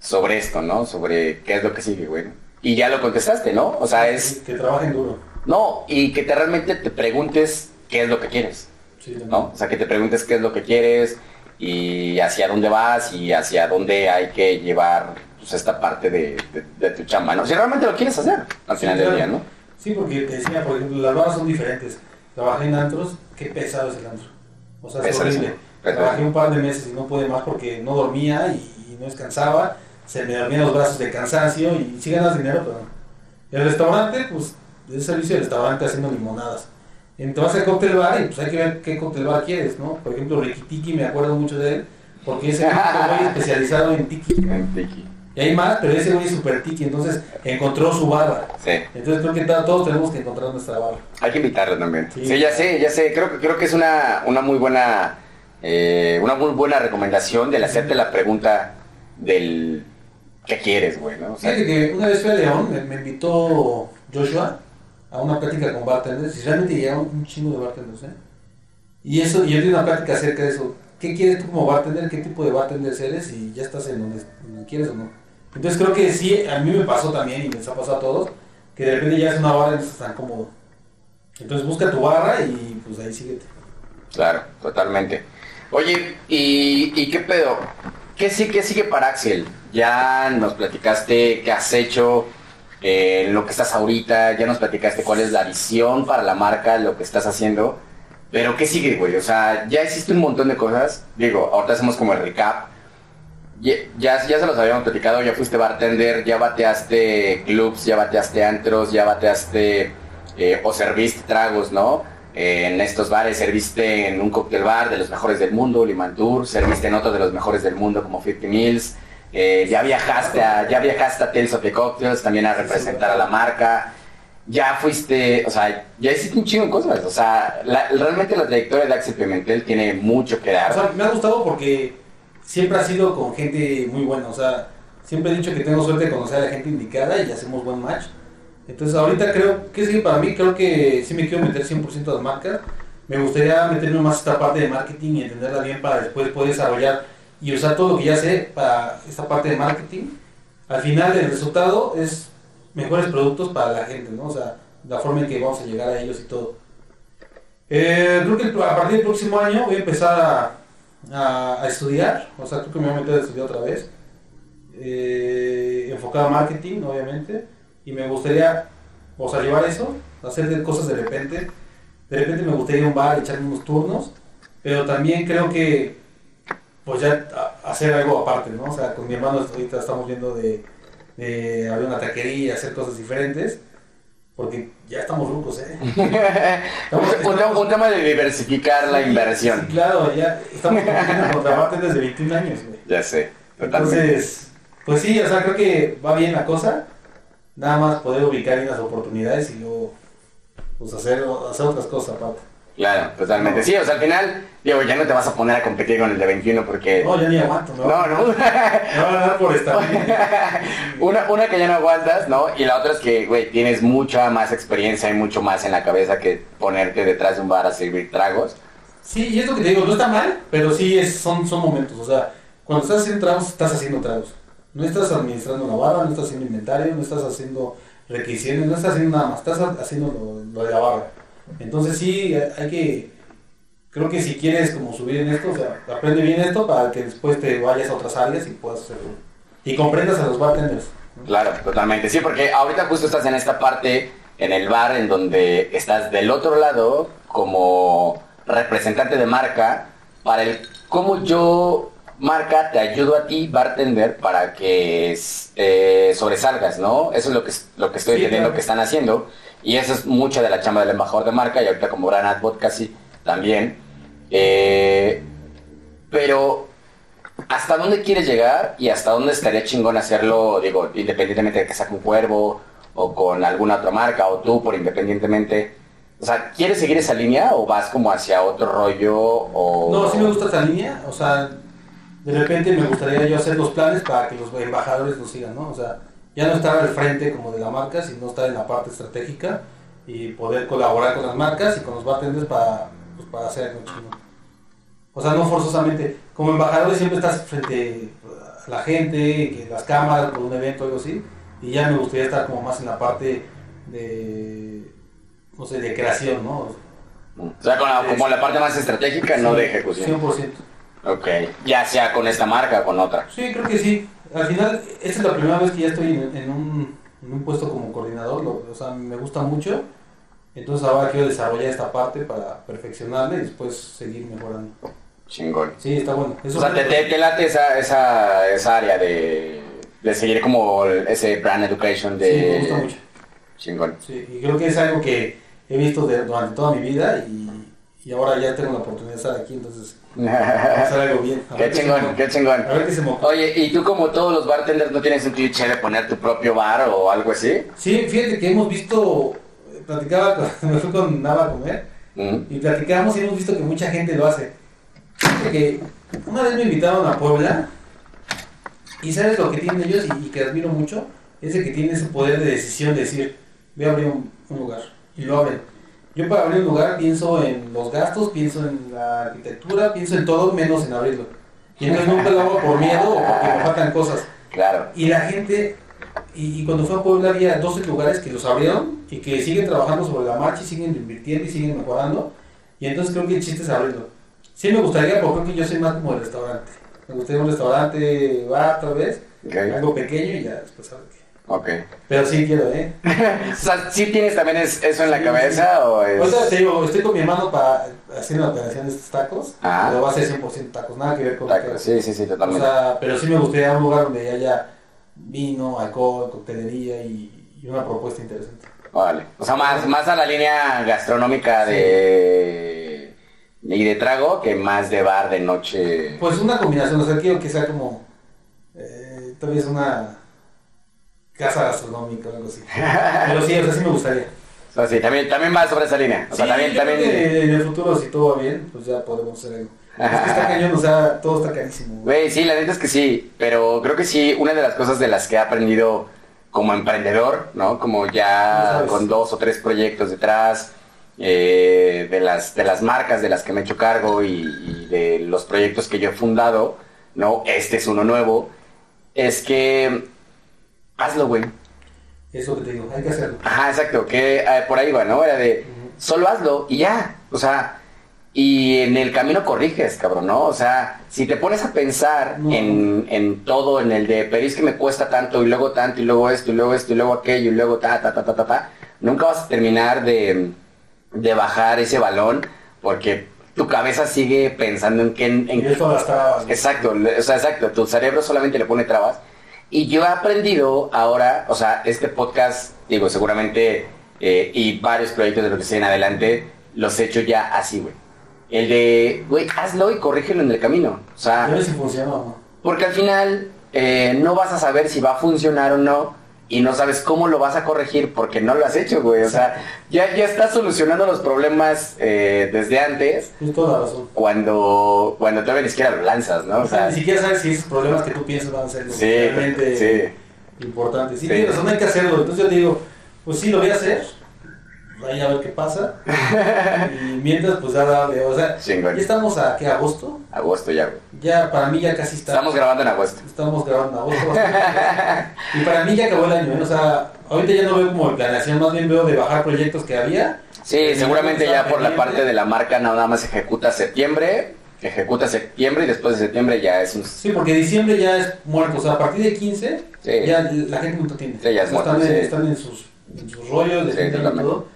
sobre esto, no? Sobre qué es lo que sigue, güey. Y ya lo contestaste, ¿no? O sea, es, Que trabajen duro. no, y que te realmente te preguntes qué es lo que quieres, Sí. ¿no? O sea, que te preguntes qué es lo que quieres y hacia dónde vas y hacia dónde hay que llevar pues, esta parte de, de- de tu chamba, ¿no? Si realmente lo quieres hacer al Sí, final del día, ¿no? Sí, porque te decía, por ejemplo, las barras son diferentes. Trabajé en antros, qué pesado es el antro. O sea, es horrible. Trabajé un par de meses y no pude más porque no dormía y, no descansaba. Se me dormían los brazos de cansancio y sí ganas dinero, pero no. El restaurante, pues, es servicio de restaurante haciendo limonadas. Entonces al cóctel bar y pues hay que ver qué cóctel bar quieres, ¿no? Por ejemplo, Ricky Tiki, me acuerdo mucho de él, porque ese güey [LAUGHS] especializado en tiki. Tiki. Y hay más, pero ese güey es super tiki, entonces encontró su barra. Sí, Entonces creo que todos tenemos que encontrar nuestra barra. hay que invitarlo también. Sí. Sí, ya sé, ya sé. Creo, que- creo que es una, una muy buena eh, una muy buena recomendación del hacerte la pregunta del qué quieres, güey, ¿no? O sea, Fíjate que una vez fui a León, me, me invitó Joshua a una plática con bartenders y realmente llegaron un chingo de bartenders, ¿eh? Y eso, y yo di una plática acerca de eso. ¿Qué quieres tú como bartender? ¿Qué tipo de bartender eres? Y ya estás en donde, donde quieres o no. Entonces creo que sí, a mí me pasó también y les ha pasado a todos, que de repente ya es una barra y no estás tan cómodo. Entonces busca tu barra y pues ahí síguete. Claro, totalmente. Oye, ¿y, qué pedo? ¿Qué, ¿Qué sigue para Axel? Ya nos platicaste qué has hecho, eh, lo que estás ahorita, ya nos platicaste cuál es la visión para la marca, lo que estás haciendo. Pero ¿qué sigue, güey? O sea, ya hiciste un montón de cosas. Digo, ahorita hacemos como el recap. Ya, ya, se los habíamos platicado, ya fuiste bartender, ya bateaste clubs, ya bateaste antros, ya bateaste eh, o serviste tragos, ¿no? Eh, en estos bares serviste en un cóctel bar de los mejores del mundo, Limantour, serviste en otro de los mejores del mundo como 50 Mills, eh, ya viajaste a, ya viajaste a Tales of the Cocktails también a representar a la marca, ya fuiste, o sea, ya hiciste un chingo de cosas, o sea, realmente la trayectoria de Axel Pimentel tiene mucho que dar. O sea, me ha gustado porque siempre ha sido con gente muy buena. O sea, siempre he dicho que tengo suerte de conocer a la gente indicada y hacemos buen match. Entonces, ahorita creo que sí, para mí, creo que sí me quiero meter 100% a las marcas. Me gustaría meterme más esta parte de marketing y entenderla bien para después poder desarrollar y usar todo lo que ya sé para esta parte de marketing. Al final, el resultado es mejores productos para la gente, ¿no? O sea, la forma en que vamos a llegar a ellos y todo. Eh, creo que a partir del próximo año voy a empezar a, a, estudiar, o sea, creo que me voy a meter a estudiar otra vez, eh, enfocado a marketing, obviamente, y me gustaría, o sea, llevar eso, hacer cosas de repente, de repente me gustaría un bar, echarme unos turnos, pero también creo que, pues ya hacer algo aparte, ¿no? O sea, con mi hermano ahorita estamos viendo de, de abrir una taquería, hacer cosas diferentes, porque ya estamos rucos, ¿eh? [LAUGHS] un, un- un tema de diversificar la inversión. sí, claro, ya estamos compitiendo contra [LAUGHS] Barton desde 21 años, güey. Ya sé, totalmente. Entonces, pues sí, o sea, creo que va bien la cosa. Nada más poder ubicar bien las oportunidades y luego pues hacer, hacer otras cosas aparte. Claro, totalmente. Sí, o sea, al final, digo, ya no te vas a poner a competir con el de 21 porque... No, ya ni aguanto, ¿no? No, no. A dar por estar. [LAUGHS] una, una que ya no aguantas, ¿no? Y la otra es que, güey, tienes mucha más experiencia y mucho más en la cabeza que ponerte detrás de un bar a servir tragos. Sí, y es lo que te digo, no está mal, pero sí es, son, son momentos. O sea, cuando estás haciendo tragos, estás haciendo tragos. No estás administrando una barra, no estás haciendo inventario, no estás haciendo requisiciones, no estás haciendo nada más, estás haciendo lo, lo de la barra. Entonces sí, hay que, creo que si quieres como subir en esto, o sea, aprende bien esto para que después te vayas a otras áreas y puedas hacerlo. Y comprendas a los bartenders. Claro, totalmente. Sí, porque ahorita justo estás en esta parte, en el bar, en donde estás del otro lado como representante de marca para el cómo yo, marca, te ayudo a ti, bartender, para que eh, sobresalgas, ¿no? Eso es lo que, lo que estoy Sí, entendiendo claro. que están haciendo. Y eso es mucha de la chamba del embajador de marca y ahorita como Gran Advocacy también. Eh, pero ¿Hasta dónde quieres llegar y hasta dónde estaría chingón hacerlo, digo, independientemente de que sea con Cuervo o con alguna otra marca o tú por independientemente? O sea, ¿quieres seguir esa línea o vas como hacia otro rollo o...? No, sí me gusta esa línea, o sea, de repente me gustaría yo hacer los planes para que los embajadores lo sigan, ¿no? O sea, ya no estar al frente como de la marca, sino estar en la parte estratégica y poder colaborar con las marcas y con los bartenders para, pues, para hacer algo chingón. O sea, no forzosamente, como embajadores siempre estás frente a la gente, las cámaras, por un evento algo así, y ya me gustaría estar como más en la parte de, no sé, de creación, ¿no? O sea, con la- como la parte más estratégica, no de ejecución. 100%. Ok, ya sea con esta marca o con otra. Sí, creo que sí. Al final, esta es la primera vez que ya estoy en, en un, en un puesto como coordinador, lo- o sea, me gusta mucho. Entonces ahora quiero desarrollar esta parte para perfeccionarla y después seguir mejorando. Chingón. Sí, está bueno. Eso O sea, te, te- te late esa, esa, esa área de, de seguir como ese brand education de... Sí, me gusta mucho. Chingón. Sí, y creo que es algo que he visto de- durante toda mi vida y, y ahora ya tengo la oportunidad de estar aquí, entonces hacer algo bien. A qué chingón, qué chingón. A ver qué se me ocurre. Oye, ¿y tú como todos los bartenders no tienes un cliché de poner tu propio bar o algo así? Sí, fíjate que hemos visto, platicaba, con- [LAUGHS] me fui con Nava a comer Mm. y platicamos y hemos visto que mucha gente lo hace. Fíjate que una vez me invitaron a Puebla y sabes lo que tienen ellos y, y que admiro mucho, es el que tiene ese poder de decisión de decir, voy a abrir un, un lugar y lo abren. Yo para abrir un lugar pienso en los gastos, pienso en la arquitectura, pienso en todo menos en abrirlo. Y entonces nunca lo hago por miedo o porque me faltan cosas. Claro. Y la gente, y, y cuando fue a Puebla había 12 lugares que los abrieron y que siguen trabajando sobre la marcha y siguen invirtiendo y siguen mejorando. Y entonces creo que el chiste es abrirlo. Sí me gustaría, porque creo que yo soy más como de restaurante. Me gustaría un restaurante, bar tal vez, algo pequeño y ya después. Ok. Pero sí quiero, ¿eh? [LAUGHS] O sea, ¿sí tienes también es- eso en la cabeza o es...? Ahorita te digo, estoy con mi hermano para hacer una operación de estos tacos, Ah. pero va a ser 100% tacos, nada que ver con Tacos, Sí, sí, sí, O totalmente. sea, pero sí me gustaría un lugar donde haya vino, alcohol, coctelería y, y una propuesta interesante. Vale. O sea, más, más a la línea gastronómica de... Y de trago que más de bar de noche. Pues una combinación, o sea, quiero que sea como eh, tal vez una casa gastronómica o algo así. Pero sí, o sea, sí me gustaría. Sí, también, también va sobre esa línea. O sea, Sí, también, también... en el futuro, si todo va bien, pues ya podemos hacer algo. Es que está cañón, o sea, todo está carísimo. Güey, sí, la neta es que sí, pero creo que sí, una de las cosas de las que he aprendido como emprendedor, ¿no? Como ya con dos o tres proyectos detrás, eh, de, las, de las marcas de las que me he hecho cargo y, y de los proyectos que yo he fundado, ¿no? Este es uno nuevo, es que hazlo, güey. Eso que te digo, hay que hacerlo. Ajá, exacto, que eh, por ahí va, ¿no? Era de, solo hazlo y ya, o sea, y en el camino corriges, cabrón, ¿no? O sea, si te pones a pensar No. en, en todo, en el de, pero es que me cuesta tanto y luego tanto y luego esto y luego esto y luego aquello y luego ta, ta, ta, ta, ta, ta, nunca vas a terminar de, de bajar ese balón porque tu cabeza sigue pensando en qué... En, Y esto las trabas. Exacto, o sea, exacto, tu cerebro solamente le pone trabas Y yo he aprendido ahora, o sea, este podcast, digo, seguramente, eh, y varios proyectos de lo que se en adelante, los he hecho ya así, güey. El de, güey, hazlo y corrígelo en el camino. O sea, A ver si funciona no. porque al final eh, no vas a saber si va a funcionar o no y no sabes cómo lo vas a corregir porque no lo has hecho, güey. O sea, ya, ya estás solucionando los problemas eh, desde antes toda razón. cuando, cuando todavía ni siquiera lo lanzas, ¿no? O sea, ni siquiera sabes si esos problemas que tú piensas van a ser sí, realmente sí. importantes. Sí, Sí. tienes razón, hay que hacerlo. Entonces yo digo, pues sí, lo voy a hacer. Ahí a ver qué pasa. [LAUGHS] y mientras, pues ya dale. O sea, Chingón. ya estamos a, ¿qué? ¿Agosto? Agosto ya, güey. Ya, para mí ya casi está. Estamos grabando en agosto. Estamos grabando agosto. bastante. [LAUGHS] y para mí ya acabó el año. ¿eh? O sea, ahorita ya no veo como planeación, más bien veo de bajar proyectos que había. Sí, Eh, seguramente ya por la parte de la marca nada más ejecuta septiembre, ejecuta septiembre y después de septiembre ya es un... Sí, porque diciembre ya es muerto. O sea, a partir de 15, Sí. ya la gente no tiene. Sí, ya es O sea, muerto, están, en, están en sus, en sus rollos, de y todo.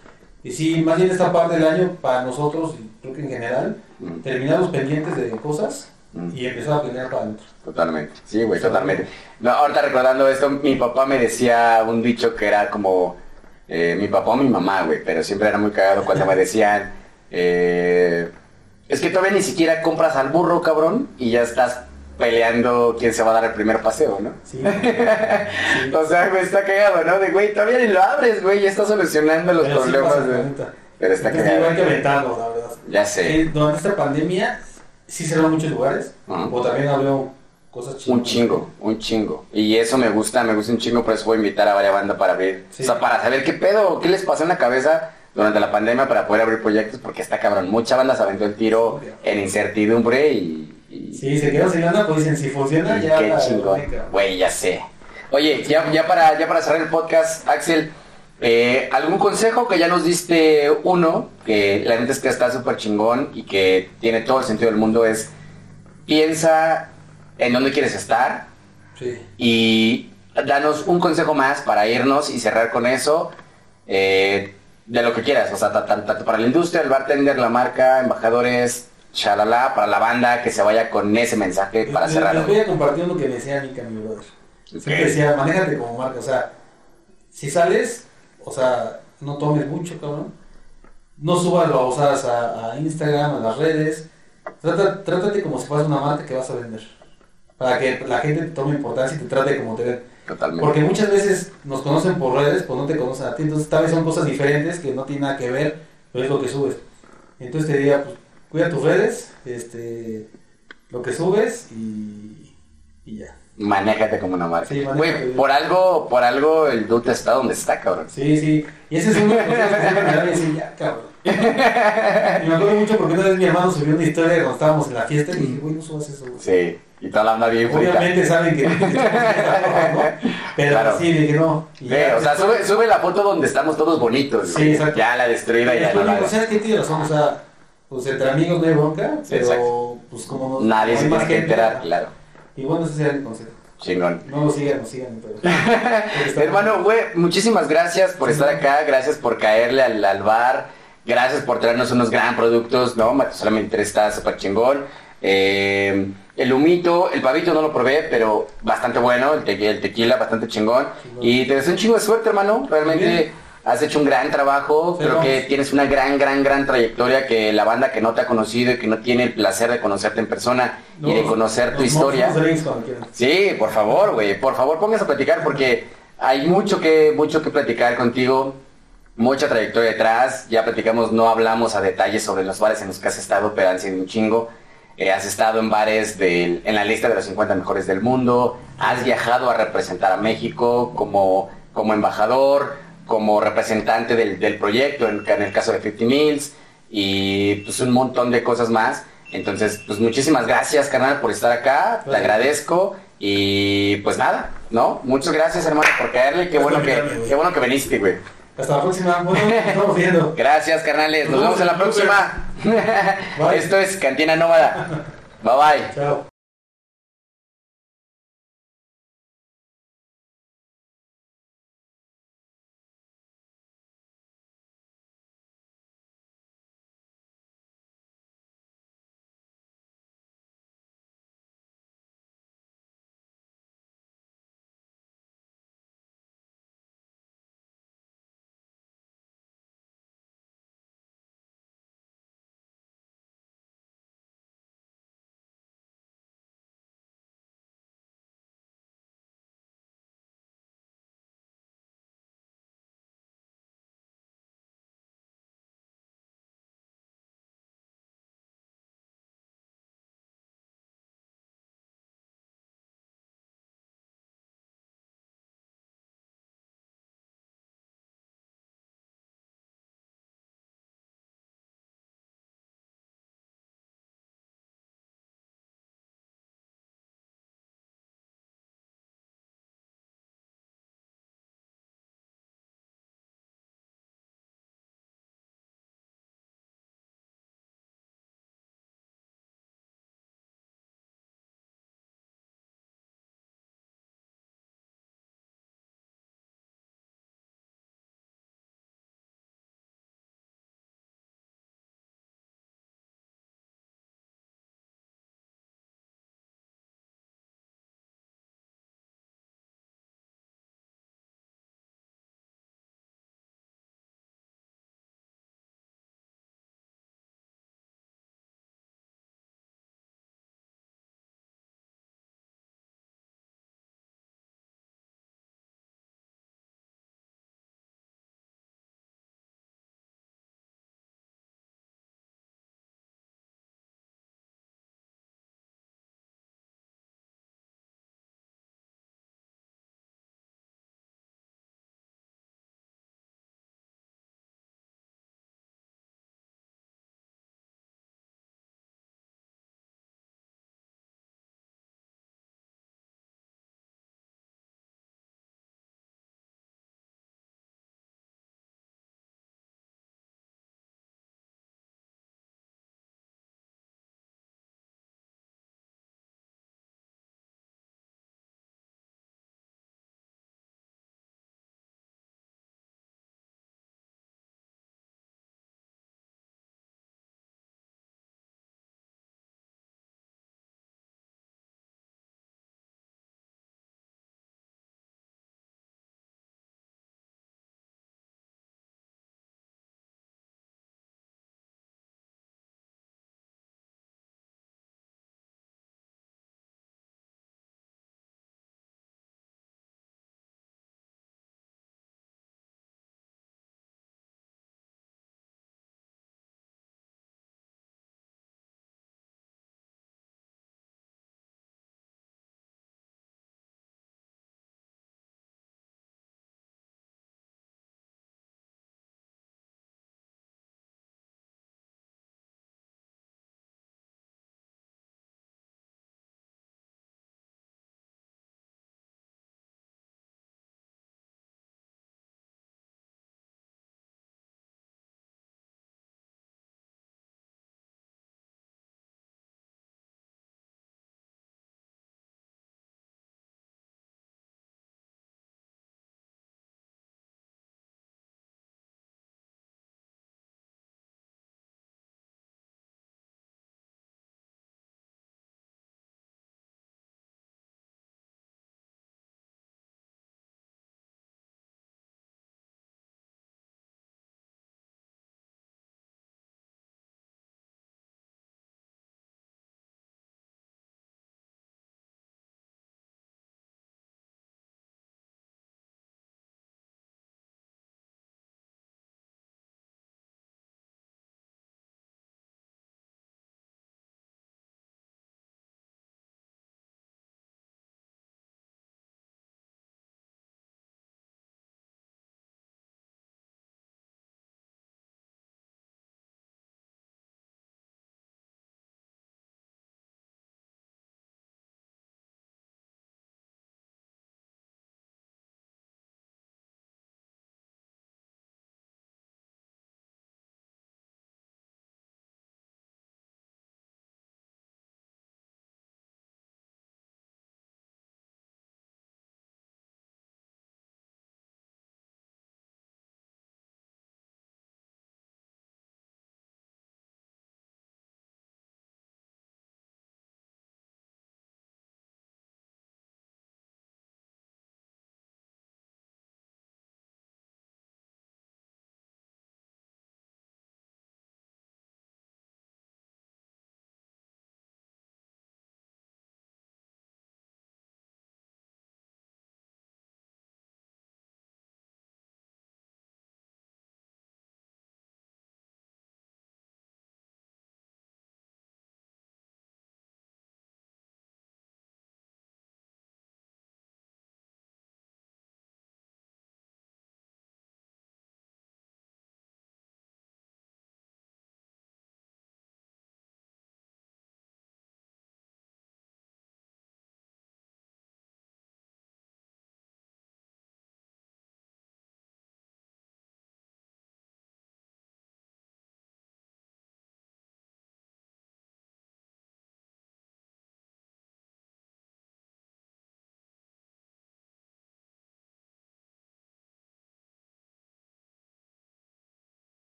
Y sí, más bien esta parte del año para nosotros, y creo que en general, Mm. terminar los pendientes de cosas. Y empezar a planear para adentro. Totalmente, sí, güey, totalmente. No, ahorita recordando esto, mi papá me decía un dicho que era como, eh, mi papá o mi mamá, güey, pero siempre era muy cagado cuando me decían, eh, es que todavía ni siquiera compras al burro, cabrón, y ya estás peleando quién se va a dar el primer paseo, ¿no? Sí. Sí. [LAUGHS] O sea, güey, está cagado, ¿no? De, güey, todavía ni lo abres, güey, ya estás solucionando los Pero sí problemas, pasa, neta. Pero está Entonces, digo, hay que cagado. la verdad. Ya sé. Eh, durante esta pandemia sí cerraron muchos lugares, o también abrió cosas chingadas. Un chingo, un chingo. Y eso me gusta, me gusta un chingo, por eso voy a invitar a varias bandas para abrir. Sí. O sea, para saber qué pedo, qué les pasó en la cabeza durante la pandemia para poder abrir proyectos, porque está cabrón. Mucha banda se aventó el tiro en incertidumbre y... y- Sí, se quedó sin lana, pues dicen, si funciona, ya. qué chingón. Güey, ya sé. Oye, ya, ya, para, ya para cerrar el podcast, Axel, eh, ¿algún consejo que ya nos diste uno, que la neta es que está súper chingón y que tiene todo el sentido del mundo, es piensa en dónde quieres estar, Sí. y danos un consejo más para irnos y cerrar con eso eh, de lo que quieras, o sea, ta- ta- tanto para la industria, el bartender, la marca, embajadores, shalala, para la banda, que se vaya con ese mensaje para cerrar. Les voy a compartir uno que decía Nika, mi brother. Siempre decía, manéjate como marca, o sea, si sales, o sea, no tomes mucho, cabrón. No subas babosadas a, a Instagram, a las redes. Trata, trátate como si fueras una marca que vas a vender. Para que la gente te tome importancia y te trate como te ven. Totalmente. Porque muchas veces nos conocen por redes, pues no te conocen a ti. Entonces, tal vez son cosas diferentes que no tienen nada que ver, pero es lo que subes. Entonces, te diría, pues, cuida tus redes, este, lo que subes y, y ya. Manéjate como una marca. Sí, Güey, por algo, por algo el dude está donde está, cabrón. Sí, sí. Y ese es uno de los que siempre me ya, cabrón. Y me acuerdo mucho porque una vez mi hermano subió una historia cuando estábamos en la fiesta y dije, güey, no subas eso. güey". Sí, y toda la banda bien frita. Obviamente saben que. [LAUGHS] Pero Claro. sí, dije, no. Y Sí, ya, o sea, sube, sube la foto donde estamos todos bonitos. Sí, exacto. Ya la destruida Y ya no la... ¿sabes qué tiene razón? O sea, pues entre amigos no hay bronca, pero exacto. pues como no- Nadie se tiene que enterar, claro. Y bueno, ese sería el consejo. Chingón. No lo sigan, no sigan. Pero, está- Hermano, güey, muchísimas gracias por estar acá, gracias por caerle al, al bar, gracias por traernos unos gran productos, ¿no? Solamente está súper chingón. Eh, el humito, el pavito no lo probé, pero bastante bueno, el, tequi- el tequila bastante chingón. Y te deseo un chingo de suerte, hermano. Realmente bien. Has hecho un gran trabajo, Sí, creo vamos. que tienes una gran, gran, gran trayectoria que la banda que no te ha conocido y que no tiene el placer de conocerte en persona y de conocer tu historia. Sí, por favor, güey, por favor póngase a platicar porque hay mucho que, mucho que platicar contigo, mucha trayectoria detrás, ya platicamos, no hablamos a detalle sobre los bares en los que has estado, pero han sido un chingo. Eh, has estado en bares del- en la lista de los 50 mejores del mundo, has viajado a representar a México como, como embajador, como representante del, del proyecto, en, en el caso de 50 Mills, y pues un montón de cosas más. Entonces, pues muchísimas gracias, carnal, por estar acá, te agradezco, y pues nada, ¿no? Muchas gracias, hermano, por caerle, qué bueno que, qué bueno que viniste, güey. Hasta la próxima. Bueno, estamos viendo. [LAUGHS] Gracias, carnales. Nos vemos en la próxima. [LAUGHS] Esto es Cantina Nómada. Bye bye. Chao.